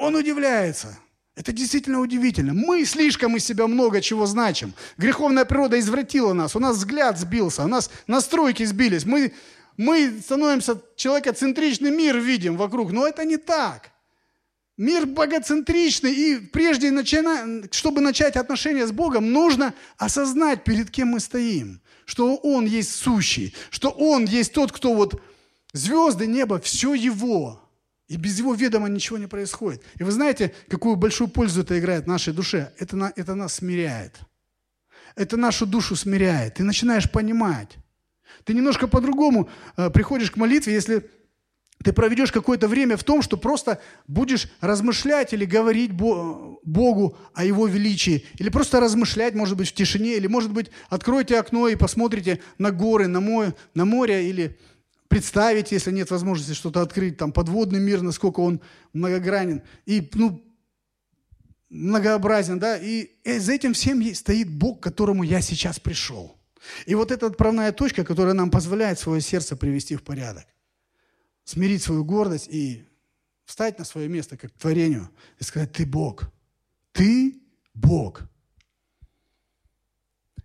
Он удивляется. Это действительно удивительно. Мы слишком из себя много чего значим. Греховная природа извратила нас. У нас взгляд сбился, у нас настройки сбились. Мы, мы становимся человекоцентричный мир видим вокруг, но это не так. Мир богоцентричный, и прежде, начина... чтобы начать отношения с Богом, нужно осознать, перед кем мы стоим, что Он есть сущий, что Он есть тот, кто вот звезды, небо, все Его. И без Его ведома ничего не происходит. И вы знаете, какую большую пользу это играет нашей душе? Это, на... это нас смиряет. Это нашу душу смиряет. Ты начинаешь понимать. Ты немножко по-другому э, приходишь к молитве, если ты проведешь какое-то время в том, что просто будешь размышлять или говорить Богу о Его величии, или просто размышлять, может быть, в тишине, или, может быть, откройте окно и посмотрите на горы, на море, на море или представить, если нет возможности что-то открыть, там, подводный мир, насколько он многогранен, и, ну, многообразен, да, и за этим всем стоит Бог, к которому я сейчас пришел. И вот эта отправная точка, которая нам позволяет свое сердце привести в порядок смирить свою гордость и встать на свое место, как творению, и сказать, ты Бог. Ты Бог.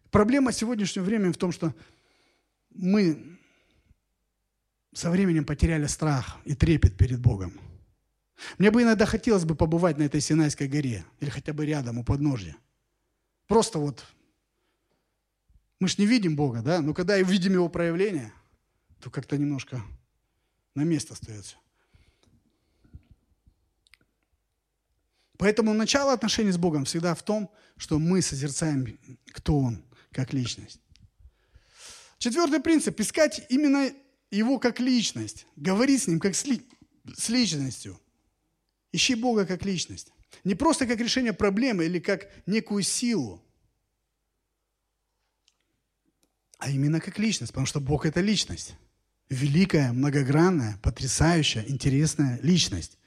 Проблема сегодняшнего времени в том, что мы со временем потеряли страх и трепет перед Богом. Мне бы иногда хотелось бы побывать на этой Синайской горе или хотя бы рядом, у подножья. Просто вот, мы ж не видим Бога, да, но когда видим Его проявление, то как-то немножко на место остается. Поэтому начало отношений с Богом всегда в том, что мы созерцаем, кто Он, как личность. Четвертый принцип – искать именно Его как личность, говорить с Ним как с, ли, с личностью. Ищи Бога как личность. Не просто как решение проблемы или как некую силу, а именно как личность, потому что Бог – это личность великая, многогранная, потрясающая, интересная личность.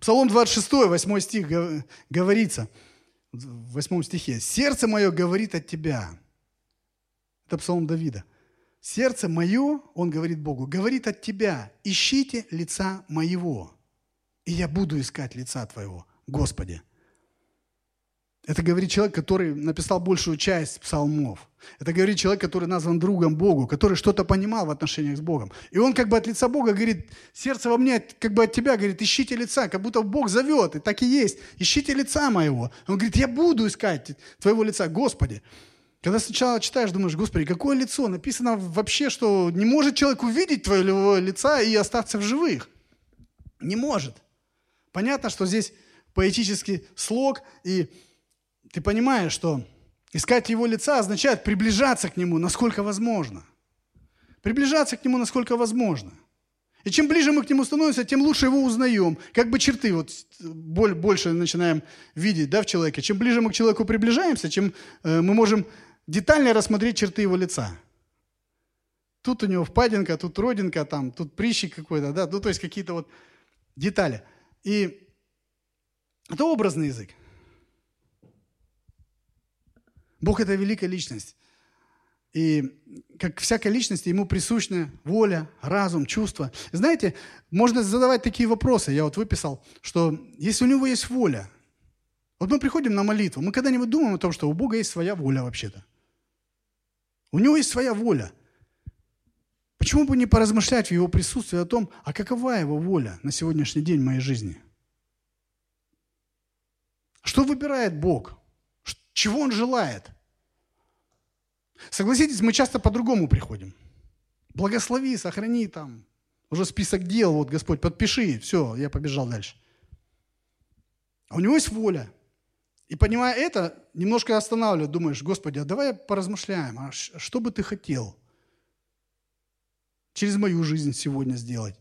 Псалом 26, 8 стих говорится, в 8 стихе, «Сердце мое говорит от Тебя». Это псалом Давида. «Сердце мое, он говорит Богу, говорит от Тебя, ищите лица моего, и я буду искать лица Твоего, Господи». Это говорит человек, который написал большую часть псалмов. Это говорит человек, который назван другом Богу, который что-то понимал в отношениях с Богом. И он как бы от лица Бога говорит, сердце во мне как бы от тебя говорит, ищите лица, как будто Бог зовет, и так и есть. Ищите лица моего. Он говорит, я буду искать твоего лица, Господи. Когда сначала читаешь, думаешь, Господи, какое лицо? Написано вообще, что не может человек увидеть твоего лица и остаться в живых. Не может. Понятно, что здесь поэтический слог, и ты понимаешь, что искать его лица означает приближаться к нему, насколько возможно. Приближаться к нему, насколько возможно. И чем ближе мы к нему становимся, тем лучше его узнаем. Как бы черты вот больше начинаем видеть да, в человеке. Чем ближе мы к человеку приближаемся, чем э, мы можем детально рассмотреть черты его лица. Тут у него впадинка, тут родинка, там, тут прыщик какой-то, да, ну, то есть какие-то вот детали. И это образный язык. Бог – это великая личность. И как всякой личности, ему присущна воля, разум, чувства. Знаете, можно задавать такие вопросы. Я вот выписал, что если у него есть воля, вот мы приходим на молитву, мы когда-нибудь думаем о том, что у Бога есть своя воля вообще-то. У него есть своя воля. Почему бы не поразмышлять в его присутствии о том, а какова его воля на сегодняшний день в моей жизни? Что выбирает Бог? Чего Он желает? Согласитесь, мы часто по-другому приходим. Благослови, сохрани там. Уже список дел, вот Господь, подпиши, все, я побежал дальше. А у него есть воля. И понимая это, немножко останавливает, думаешь, Господи, а давай поразмышляем, а что бы ты хотел через мою жизнь сегодня сделать?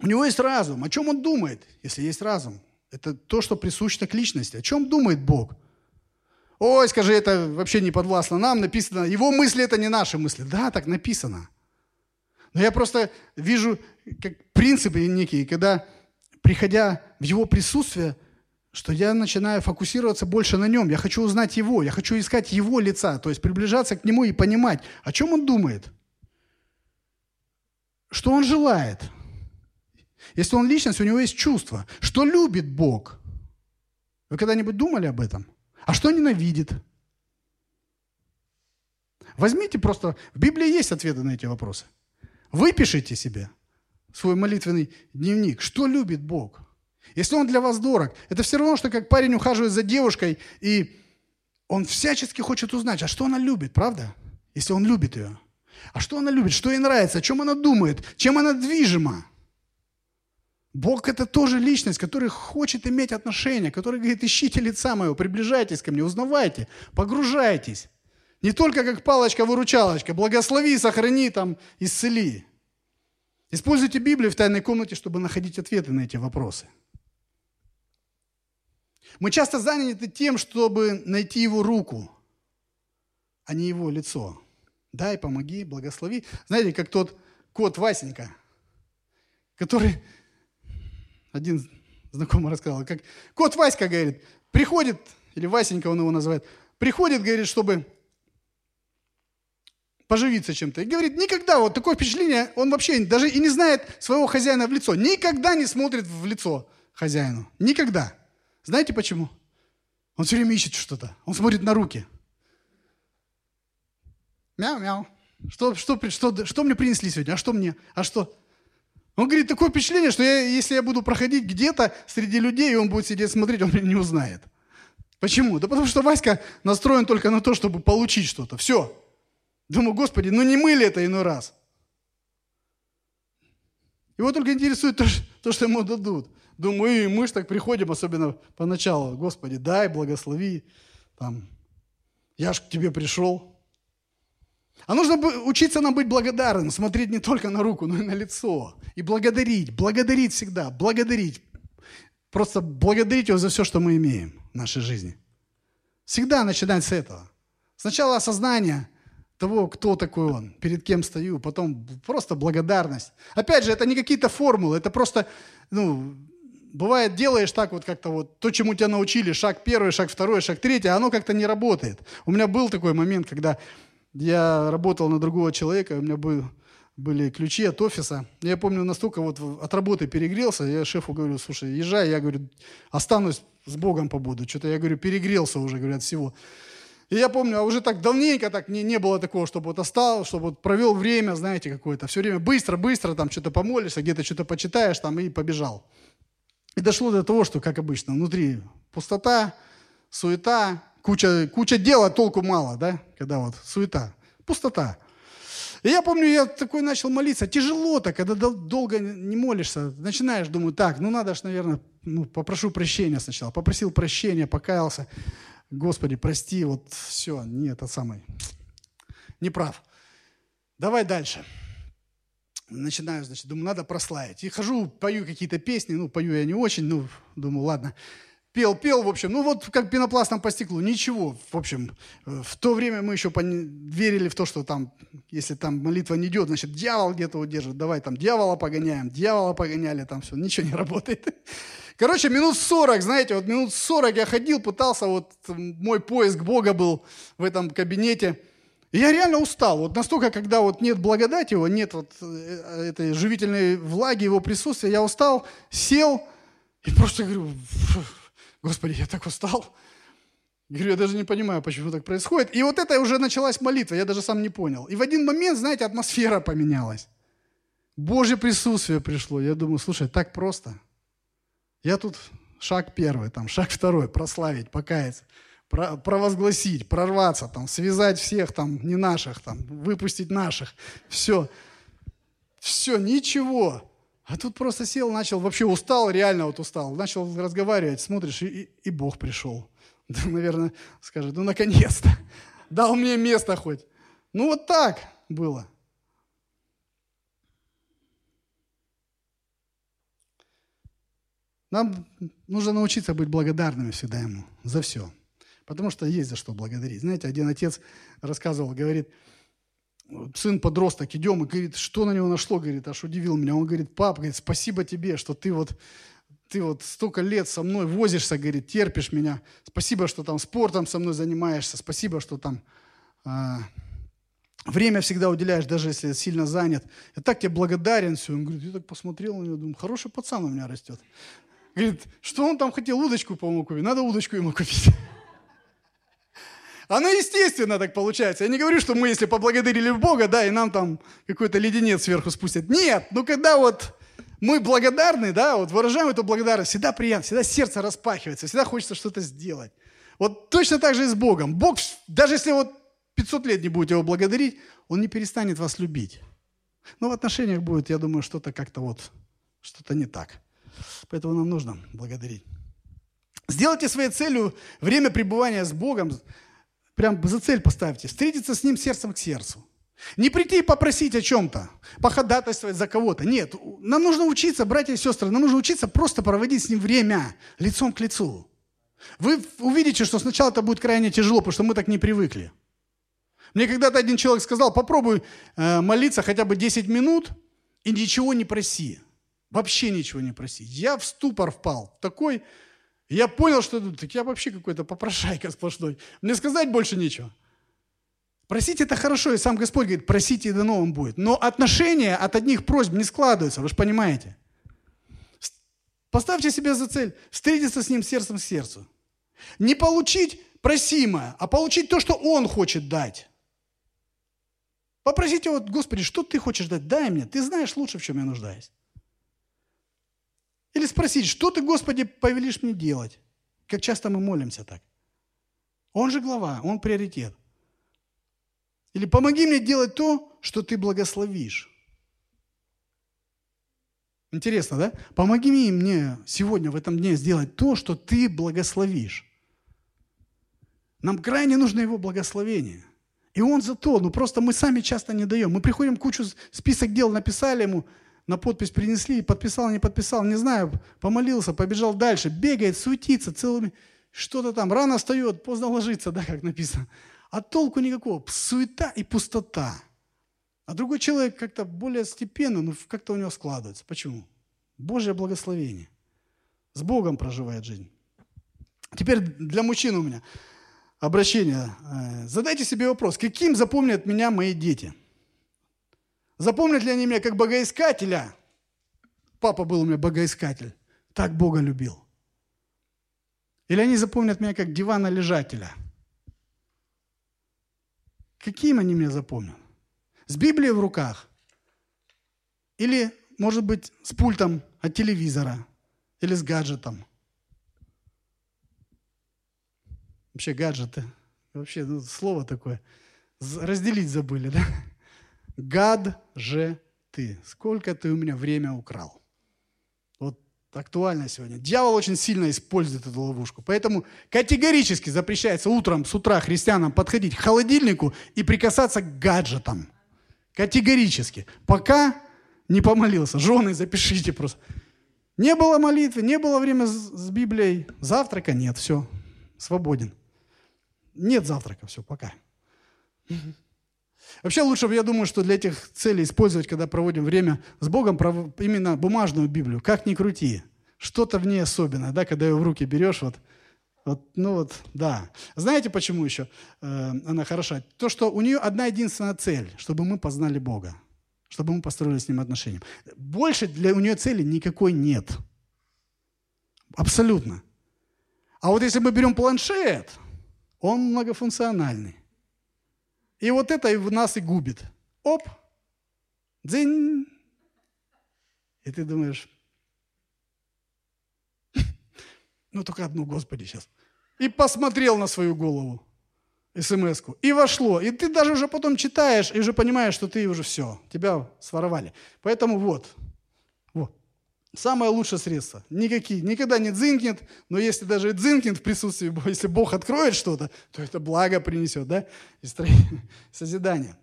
У него есть разум. О чем он думает, если есть разум? Это то, что присуще к личности. О чем думает Бог? Ой, скажи, это вообще не подвластно нам, написано, его мысли это не наши мысли. Да, так написано. Но я просто вижу как принципы некие, когда, приходя в его присутствие, что я начинаю фокусироваться больше на нем. Я хочу узнать его, я хочу искать его лица, то есть приближаться к нему и понимать, о чем он думает, что он желает. Если он личность, у него есть чувство. Что любит Бог? Вы когда-нибудь думали об этом? А что ненавидит? Возьмите просто, в Библии есть ответы на эти вопросы. Выпишите себе свой молитвенный дневник. Что любит Бог? Если Он для вас дорог, это все равно, что как парень ухаживает за девушкой, и он всячески хочет узнать, а что она любит, правда? Если он любит ее. А что она любит, что ей нравится, о чем она думает, чем она движима. Бог это тоже личность, которая хочет иметь отношения, который говорит, ищите лица моего, приближайтесь ко мне, узнавайте, погружайтесь. Не только как палочка-выручалочка, благослови, сохрани, там, исцели. Используйте Библию в тайной комнате, чтобы находить ответы на эти вопросы. Мы часто заняты тем, чтобы найти его руку, а не его лицо. Дай, помоги, благослови. Знаете, как тот кот Васенька, который один знакомый рассказал, как кот Васька, говорит, приходит, или Васенька он его называет, приходит, говорит, чтобы поживиться чем-то. И говорит, никогда, вот такое впечатление, он вообще даже и не знает своего хозяина в лицо. Никогда не смотрит в лицо хозяину. Никогда. Знаете почему? Он все время ищет что-то. Он смотрит на руки. Мяу-мяу. Что, что, что, что мне принесли сегодня? А что мне? А что? Он говорит, такое впечатление, что я, если я буду проходить где-то среди людей, и он будет сидеть смотреть, он меня не узнает. Почему? Да потому что Васька настроен только на то, чтобы получить что-то. Все. Думаю, Господи, ну не мы ли это иной раз? Его только интересует то, то что ему дадут. Думаю, и мы же так приходим, особенно поначалу. Господи, дай, благослови. Там, я ж к тебе пришел. А нужно учиться нам быть благодарным, смотреть не только на руку, но и на лицо. И благодарить, благодарить всегда, благодарить. Просто благодарить его за все, что мы имеем в нашей жизни. Всегда начинать с этого. Сначала осознание того, кто такой он, перед кем стою, потом просто благодарность. Опять же, это не какие-то формулы, это просто, ну, бывает, делаешь так вот как-то вот, то, чему тебя научили, шаг первый, шаг второй, шаг третий, а оно как-то не работает. У меня был такой момент, когда я работал на другого человека, у меня был, были ключи от офиса. Я помню, настолько вот от работы перегрелся, я шефу говорю, слушай, езжай, я говорю, останусь с Богом побуду. Что-то я говорю, перегрелся уже, говорят, всего. И я помню, а уже так давненько так не, не было такого, чтобы вот остал, чтобы вот провел время, знаете, какое-то. Все время быстро-быстро там что-то помолишься, где-то что-то почитаешь там и побежал. И дошло до того, что, как обычно, внутри пустота, суета, куча, куча дела, толку мало, да, когда вот суета, пустота. И я помню, я такой начал молиться. Тяжело-то, когда долго не молишься. Начинаешь, думаю, так, ну надо же, наверное, ну, попрошу прощения сначала. Попросил прощения, покаялся. Господи, прости, вот все, не это самый, не прав. Давай дальше. Начинаю, значит, думаю, надо прославить. И хожу, пою какие-то песни, ну, пою я не очень, ну, думаю, ладно пел, пел, в общем, ну вот как пенопластом по стеклу, ничего, в общем. В то время мы еще верили в то, что там, если там молитва не идет, значит, дьявол где-то удержит, давай там дьявола погоняем, дьявола погоняли, там все, ничего не работает. Короче, минут 40, знаете, вот минут 40 я ходил, пытался, вот мой поиск Бога был в этом кабинете. И я реально устал. Вот настолько, когда вот нет благодати его, нет вот э, этой живительной влаги, его присутствия, я устал, сел и просто говорю, Господи, я так устал. Говорю, я даже не понимаю, почему так происходит. И вот это уже началась молитва, я даже сам не понял. И в один момент, знаете, атмосфера поменялась. Божье присутствие пришло. Я думаю, слушай, так просто. Я тут шаг первый, там, шаг второй, прославить, покаяться, провозгласить, прорваться, там, связать всех там, не наших, там, выпустить наших. Все. Все, ничего. А тут просто сел, начал, вообще устал, реально вот устал. Начал разговаривать, смотришь, и, и, и Бог пришел. Да, наверное, скажет, ну, наконец-то, дал мне место хоть. Ну, вот так было. Нам нужно научиться быть благодарными всегда Ему за все. Потому что есть за что благодарить. Знаете, один отец рассказывал, говорит, сын подросток, идем, и говорит, что на него нашло, говорит, аж удивил меня. Он говорит, пап, говорит, спасибо тебе, что ты вот, ты вот столько лет со мной возишься, говорит, терпишь меня. Спасибо, что там спортом со мной занимаешься, спасибо, что там а, время всегда уделяешь, даже если сильно занят. Я так тебе благодарен все. Он говорит, я так посмотрел на него, думаю, хороший пацан у меня растет. Говорит, что он там хотел, удочку, по-моему, купить. Надо удочку ему купить. Оно естественно так получается. Я не говорю, что мы, если поблагодарили Бога, да, и нам там какой-то леденец сверху спустят. Нет, ну когда вот мы благодарны, да, вот выражаем эту благодарность, всегда приятно, всегда сердце распахивается, всегда хочется что-то сделать. Вот точно так же и с Богом. Бог, даже если вот 500 лет не будете его благодарить, он не перестанет вас любить. Но в отношениях будет, я думаю, что-то как-то вот, что-то не так. Поэтому нам нужно благодарить. Сделайте своей целью время пребывания с Богом, прям за цель поставьте, встретиться с Ним сердцем к сердцу. Не прийти и попросить о чем-то, походатайствовать за кого-то. Нет, нам нужно учиться, братья и сестры, нам нужно учиться просто проводить с Ним время, лицом к лицу. Вы увидите, что сначала это будет крайне тяжело, потому что мы так не привыкли. Мне когда-то один человек сказал, попробуй э, молиться хотя бы 10 минут и ничего не проси. Вообще ничего не проси. Я в ступор впал. Такой, я понял, что так я вообще какой-то попрошайка сплошной. Мне сказать больше нечего. Просить это хорошо, и сам Господь говорит, просите, и дано вам будет. Но отношения от одних просьб не складываются, вы же понимаете. Поставьте себе за цель встретиться с Ним сердцем к сердцу. Не получить просимое, а получить то, что Он хочет дать. Попросите вот, Господи, что ты хочешь дать? Дай мне. Ты знаешь лучше, в чем я нуждаюсь. Или спросить, что ты, Господи, повелишь мне делать? Как часто мы молимся так. Он же глава, он приоритет. Или помоги мне делать то, что ты благословишь. Интересно, да? Помоги мне сегодня, в этом дне, сделать то, что ты благословишь. Нам крайне нужно его благословение. И он за то, ну просто мы сами часто не даем. Мы приходим, кучу список дел написали ему, на подпись принесли, подписал, не подписал, не знаю, помолился, побежал дальше, бегает, суетится целыми, что-то там, рано встает, поздно ложится, да, как написано. А толку никакого, суета и пустота. А другой человек как-то более степенно, но как-то у него складывается. Почему? Божье благословение. С Богом проживает жизнь. Теперь для мужчин у меня обращение. Э, задайте себе вопрос, каким запомнят меня мои дети – Запомнят ли они меня как богоискателя? Папа был у меня богоискатель. Так Бога любил. Или они запомнят меня как дивана-лежателя? Каким они меня запомнят? С Библией в руках? Или, может быть, с пультом от телевизора? Или с гаджетом? Вообще гаджеты. Вообще, ну, слово такое. Разделить забыли, да? Гад же ты. Сколько ты у меня время украл. Вот актуально сегодня. Дьявол очень сильно использует эту ловушку. Поэтому категорически запрещается утром, с утра христианам подходить к холодильнику и прикасаться к гаджетам. Категорически. Пока не помолился. Жены, запишите просто. Не было молитвы, не было время с Библией. Завтрака нет, все, свободен. Нет завтрака, все, пока. Вообще лучше, я думаю, что для этих целей использовать, когда проводим время с Богом, именно бумажную Библию. Как ни крути. Что-то в ней особенное, да, когда ее в руки берешь, вот, вот, ну вот, да. Знаете, почему еще э, она хороша? То, что у нее одна единственная цель, чтобы мы познали Бога, чтобы мы построили с Ним отношения. Больше для у нее цели никакой нет. Абсолютно. А вот если мы берем планшет, он многофункциональный. И вот это и нас и губит. Оп, дзынь. И ты думаешь, ну только одну, Господи, сейчас. И посмотрел на свою голову, смс -ку, и вошло. И ты даже уже потом читаешь, и уже понимаешь, что ты уже все, тебя своровали. Поэтому вот. Самое лучшее средство. Никакие, никогда не дзынкнет, но если даже дзынкнет в присутствии, если Бог откроет что-то, то это благо принесет, да, и созидание.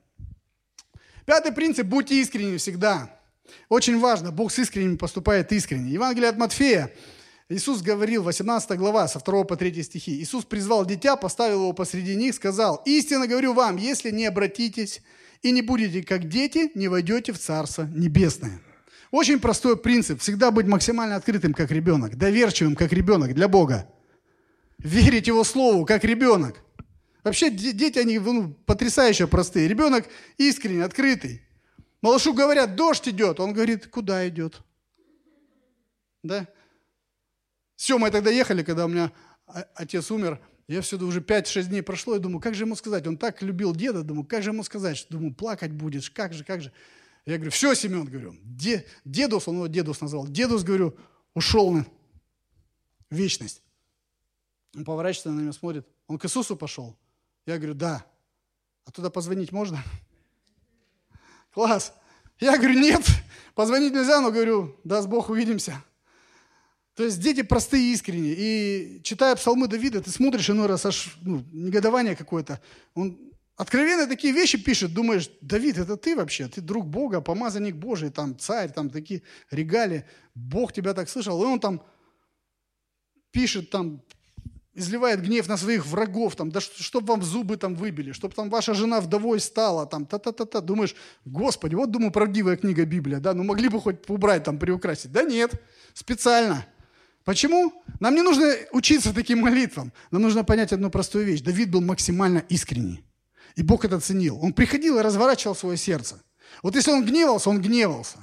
Пятый принцип – будьте искренни всегда. Очень важно, Бог с искренними поступает искренне. Евангелие от Матфея, Иисус говорил, 18 глава, со 2 по 3 стихи. Иисус призвал дитя, поставил его посреди них, сказал, «Истинно говорю вам, если не обратитесь и не будете как дети, не войдете в Царство Небесное». Очень простой принцип. Всегда быть максимально открытым, как ребенок. Доверчивым, как ребенок, для Бога. Верить Его Слову, как ребенок. Вообще дети, они ну, потрясающе простые. Ребенок искренне, открытый. Малышу говорят, дождь идет. Он говорит, куда идет? Да? Все, мы тогда ехали, когда у меня отец умер. Я все уже 5-6 дней прошло, и думаю, как же ему сказать? Он так любил деда, думаю, как же ему сказать? Думаю, плакать будешь, как же, как же. Я говорю, все, Семен, говорю, де, дедус, он его дедус назвал, дедус, говорю, ушел на вечность. Он поворачивается на меня, смотрит, он к Иисусу пошел. Я говорю, да. А туда позвонить можно? Класс. Я говорю, нет, позвонить нельзя, но говорю, даст Бог, увидимся. То есть дети простые и искренние. И читая псалмы Давида, ты смотришь иной раз аж ну, негодование какое-то. Он откровенно такие вещи пишет, думаешь, Давид, это ты вообще, ты друг Бога, помазанник Божий, там царь, там такие регали, Бог тебя так слышал. И он там пишет там изливает гнев на своих врагов, там, да чтобы вам зубы там выбили, чтобы там ваша жена вдовой стала, там, та-та-та-та. Думаешь, Господи, вот, думаю, правдивая книга Библия, да, ну могли бы хоть убрать, там, приукрасить. Да нет, специально. Почему? Нам не нужно учиться таким молитвам. Нам нужно понять одну простую вещь. Давид был максимально искренний. И Бог это ценил. Он приходил и разворачивал свое сердце. Вот если он гневался, он гневался.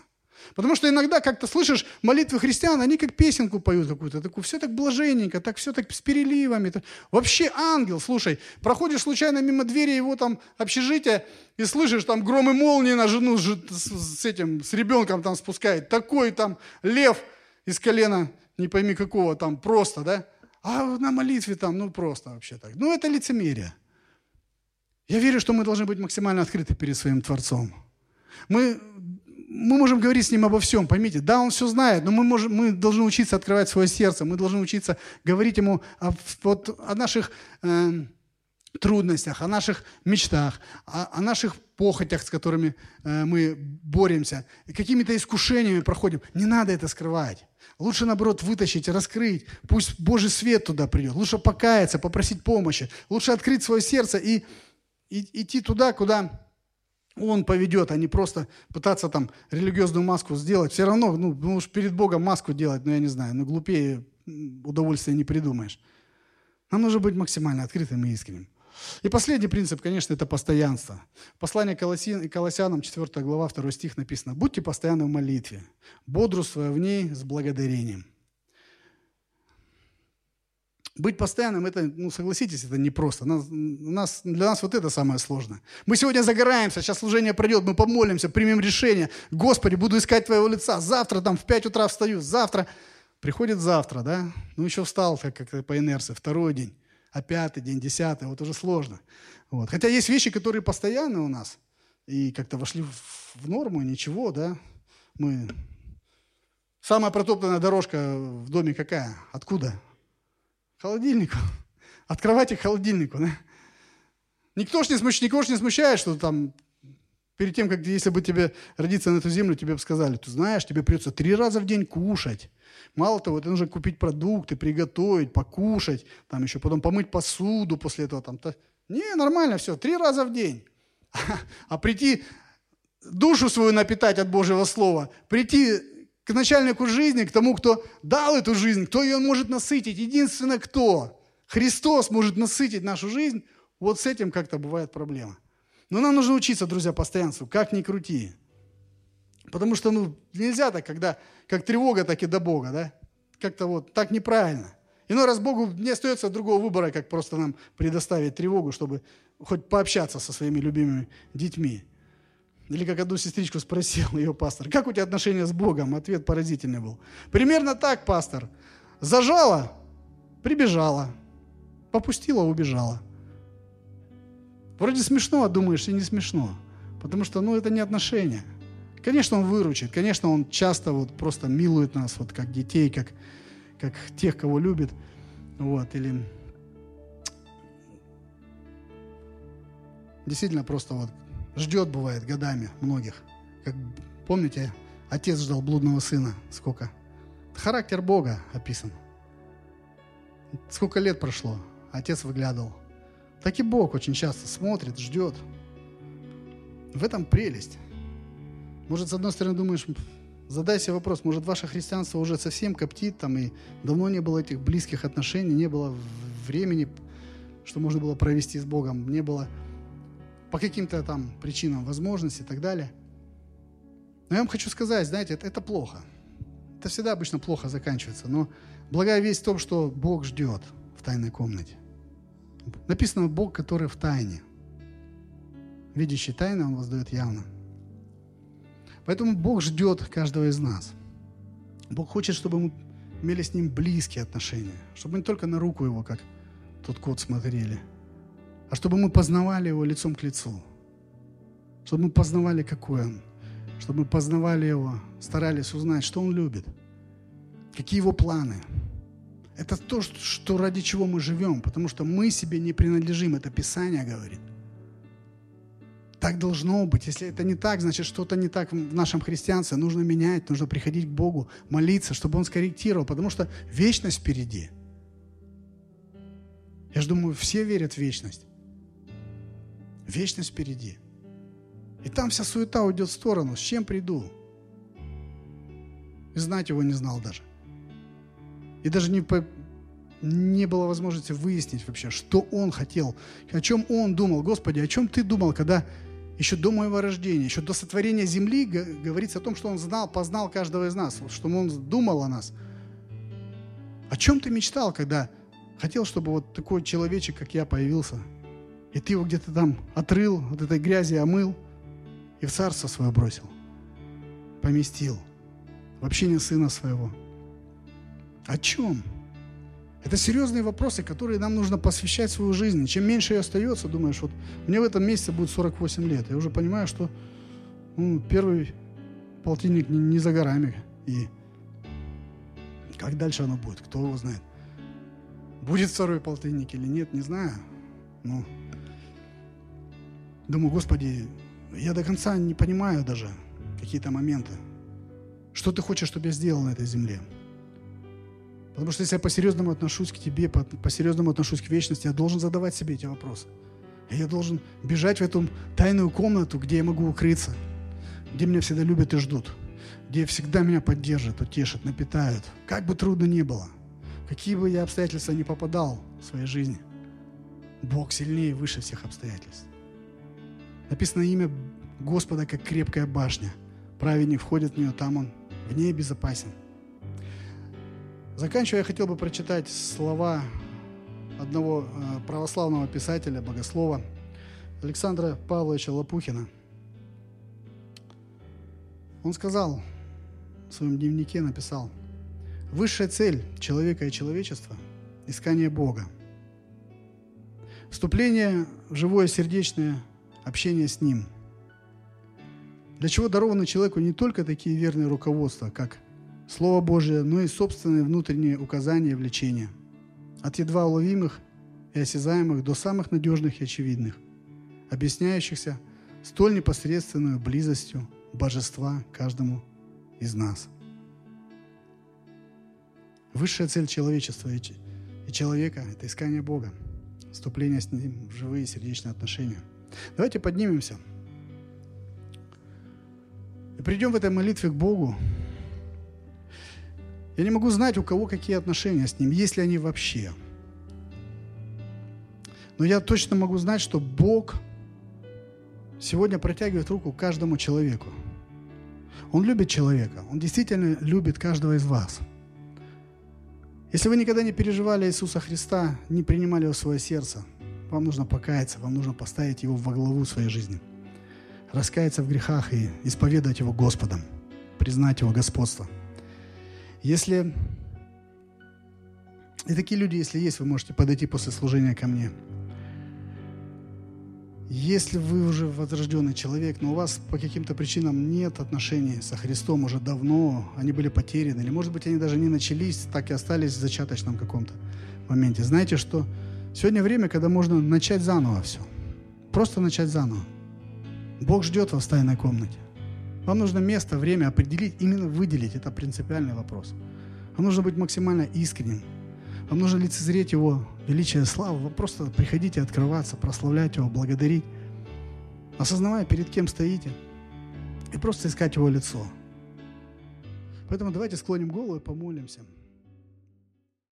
Потому что иногда как-то слышишь молитвы христиан, они как песенку поют какую-то, такую, все так блаженненько, так все так с переливами. Вообще ангел, слушай, проходишь случайно мимо двери его там общежития и слышишь там громы молнии на жену с, с этим, с ребенком там спускает, такой там лев из колена, не пойми какого там, просто, да? А на молитве там, ну просто вообще так. Ну это лицемерие. Я верю, что мы должны быть максимально открыты перед своим Творцом. Мы мы можем говорить с ним обо всем, поймите. Да, он все знает, но мы, можем, мы должны учиться открывать свое сердце, мы должны учиться говорить ему о, вот, о наших э, трудностях, о наших мечтах, о, о наших похотях, с которыми э, мы боремся, какими-то искушениями проходим. Не надо это скрывать. Лучше, наоборот, вытащить, раскрыть. Пусть Божий свет туда придет. Лучше покаяться, попросить помощи. Лучше открыть свое сердце и, и идти туда, куда он поведет, а не просто пытаться там религиозную маску сделать. Все равно, ну, ну уж перед Богом маску делать, ну я не знаю, ну глупее удовольствия не придумаешь. Нам нужно быть максимально открытым и искренним. И последний принцип, конечно, это постоянство. Послание к Колоссянам, 4 глава, 2 стих написано. «Будьте постоянны в молитве, бодрствуя в ней с благодарением». Быть постоянным, это, ну, согласитесь, это непросто. Нас, нас, для нас вот это самое сложное. Мы сегодня загораемся, сейчас служение пройдет, мы помолимся, примем решение. Господи, буду искать Твоего лица. Завтра там в 5 утра встаю, завтра. Приходит завтра, да? Ну, еще встал как, как по инерции, второй день, а пятый день, десятый, вот уже сложно. Вот. Хотя есть вещи, которые постоянны у нас, и как-то вошли в, в норму, ничего, да? Мы... Самая протоптанная дорожка в доме какая? Откуда? Холодильнику. От кровати к холодильнику. Да? Никто ж не, смущ, никого ж не смущает, что там перед тем, как если бы тебе родиться на эту землю, тебе бы сказали, ты знаешь, тебе придется три раза в день кушать. Мало того, тебе нужно купить продукты, приготовить, покушать, там еще потом помыть посуду после этого. Там, то... Не, нормально все, три раза в день. А прийти душу свою напитать от Божьего Слова, прийти к начальнику жизни, к тому, кто дал эту жизнь, кто ее может насытить. Единственное, кто Христос может насытить нашу жизнь, вот с этим как-то бывает проблема. Но нам нужно учиться, друзья, постоянству, как ни крути. Потому что ну, нельзя так, когда как тревога, так и до Бога, да? Как-то вот так неправильно. Иной раз Богу не остается другого выбора, как просто нам предоставить тревогу, чтобы хоть пообщаться со своими любимыми детьми. Или как одну сестричку спросил ее пастор, как у тебя отношения с Богом? Ответ поразительный был. Примерно так, пастор. Зажала, прибежала. Попустила, убежала. Вроде смешно, а думаешь, и не смешно. Потому что, ну, это не отношения. Конечно, он выручит. Конечно, он часто вот просто милует нас, вот как детей, как, как тех, кого любит. Вот, или действительно просто вот ждет, бывает, годами многих. Как помните, отец ждал блудного сына. Сколько? Характер Бога описан. Сколько лет прошло, отец выглядывал. Так и Бог очень часто смотрит, ждет. В этом прелесть. Может, с одной стороны, думаешь, задай себе вопрос, может, ваше христианство уже совсем коптит, там, и давно не было этих близких отношений, не было времени, что можно было провести с Богом, не было по каким-то там причинам возможности и так далее. Но я вам хочу сказать, знаете, это, это плохо. Это всегда обычно плохо заканчивается. Но благая весть в том, что Бог ждет в тайной комнате. Написано Бог, который в тайне. Видящий тайны Он воздает явно. Поэтому Бог ждет каждого из нас. Бог хочет, чтобы мы имели с Ним близкие отношения. Чтобы мы не только на руку Его, как тот кот, смотрели, а чтобы мы познавали Его лицом к лицу. Чтобы мы познавали, какой Он. Чтобы мы познавали Его, старались узнать, что Он любит, какие Его планы. Это то, что ради чего мы живем, потому что мы себе не принадлежим, это Писание говорит. Так должно быть. Если это не так, значит что-то не так в нашем христианстве. Нужно менять, нужно приходить к Богу, молиться, чтобы Он скорректировал, потому что вечность впереди. Я же думаю, все верят в вечность. Вечность впереди. И там вся суета уйдет в сторону. С чем приду? И знать его не знал даже. И даже не, по, не было возможности выяснить вообще, что он хотел, о чем он думал. Господи, о чем ты думал, когда еще до моего рождения, еще до сотворения земли говорится о том, что Он знал, познал каждого из нас, что Он думал о нас. О чем ты мечтал, когда хотел, чтобы вот такой человечек, как я, появился? И ты его где-то там отрыл, вот этой грязи омыл и в царство свое бросил, поместил в общение сына своего. О чем? Это серьезные вопросы, которые нам нужно посвящать свою жизнь. Чем меньше ее остается, думаешь, вот мне в этом месяце будет 48 лет. Я уже понимаю, что ну, первый полтинник не, не за горами. И как дальше оно будет, кто его знает. Будет второй полтинник или нет, не знаю. Ну, думаю, Господи, я до конца не понимаю даже какие-то моменты. Что ты хочешь, чтобы я сделал на этой земле? Потому что если я по-серьезному отношусь к тебе, по-серьезному отношусь к вечности, я должен задавать себе эти вопросы. И я должен бежать в эту тайную комнату, где я могу укрыться, где меня всегда любят и ждут, где всегда меня поддержат, утешат, напитают. Как бы трудно ни было, какие бы я обстоятельства не попадал в своей жизни, Бог сильнее и выше всех обстоятельств. Написано имя Господа, как крепкая башня. Праведник входит в нее, там он в ней безопасен. Заканчивая, я хотел бы прочитать слова одного э, православного писателя, богослова Александра Павловича Лопухина. Он сказал, в своем дневнике написал, «Высшая цель человека и человечества – искание Бога. Вступление в живое сердечное общение с Ним. Для чего дарованы человеку не только такие верные руководства, как Слово Божие, но и собственные внутренние указания и влечения. От едва уловимых и осязаемых до самых надежных и очевидных, объясняющихся столь непосредственную близостью божества каждому из нас. Высшая цель человечества и человека – это искание Бога, вступление с Ним в живые сердечные отношения. Давайте поднимемся и придем в этой молитве к Богу, я не могу знать, у кого какие отношения с ним, есть ли они вообще. Но я точно могу знать, что Бог сегодня протягивает руку каждому человеку. Он любит человека, Он действительно любит каждого из вас. Если вы никогда не переживали Иисуса Христа, не принимали Его в свое сердце, вам нужно покаяться, вам нужно поставить Его во главу своей жизни. Раскаяться в грехах и исповедовать Его Господом, признать Его господство – если... И такие люди, если есть, вы можете подойти после служения ко мне. Если вы уже возрожденный человек, но у вас по каким-то причинам нет отношений со Христом уже давно, они были потеряны, или, может быть, они даже не начались, так и остались в зачаточном каком-то моменте. Знаете, что сегодня время, когда можно начать заново все. Просто начать заново. Бог ждет вас в тайной комнате. Вам нужно место, время определить, именно выделить. Это принципиальный вопрос. Вам нужно быть максимально искренним. Вам нужно лицезреть Его величие славы. Вы просто приходите открываться, прославлять Его, благодарить, осознавая, перед кем стоите, и просто искать Его лицо. Поэтому давайте склоним голову и помолимся.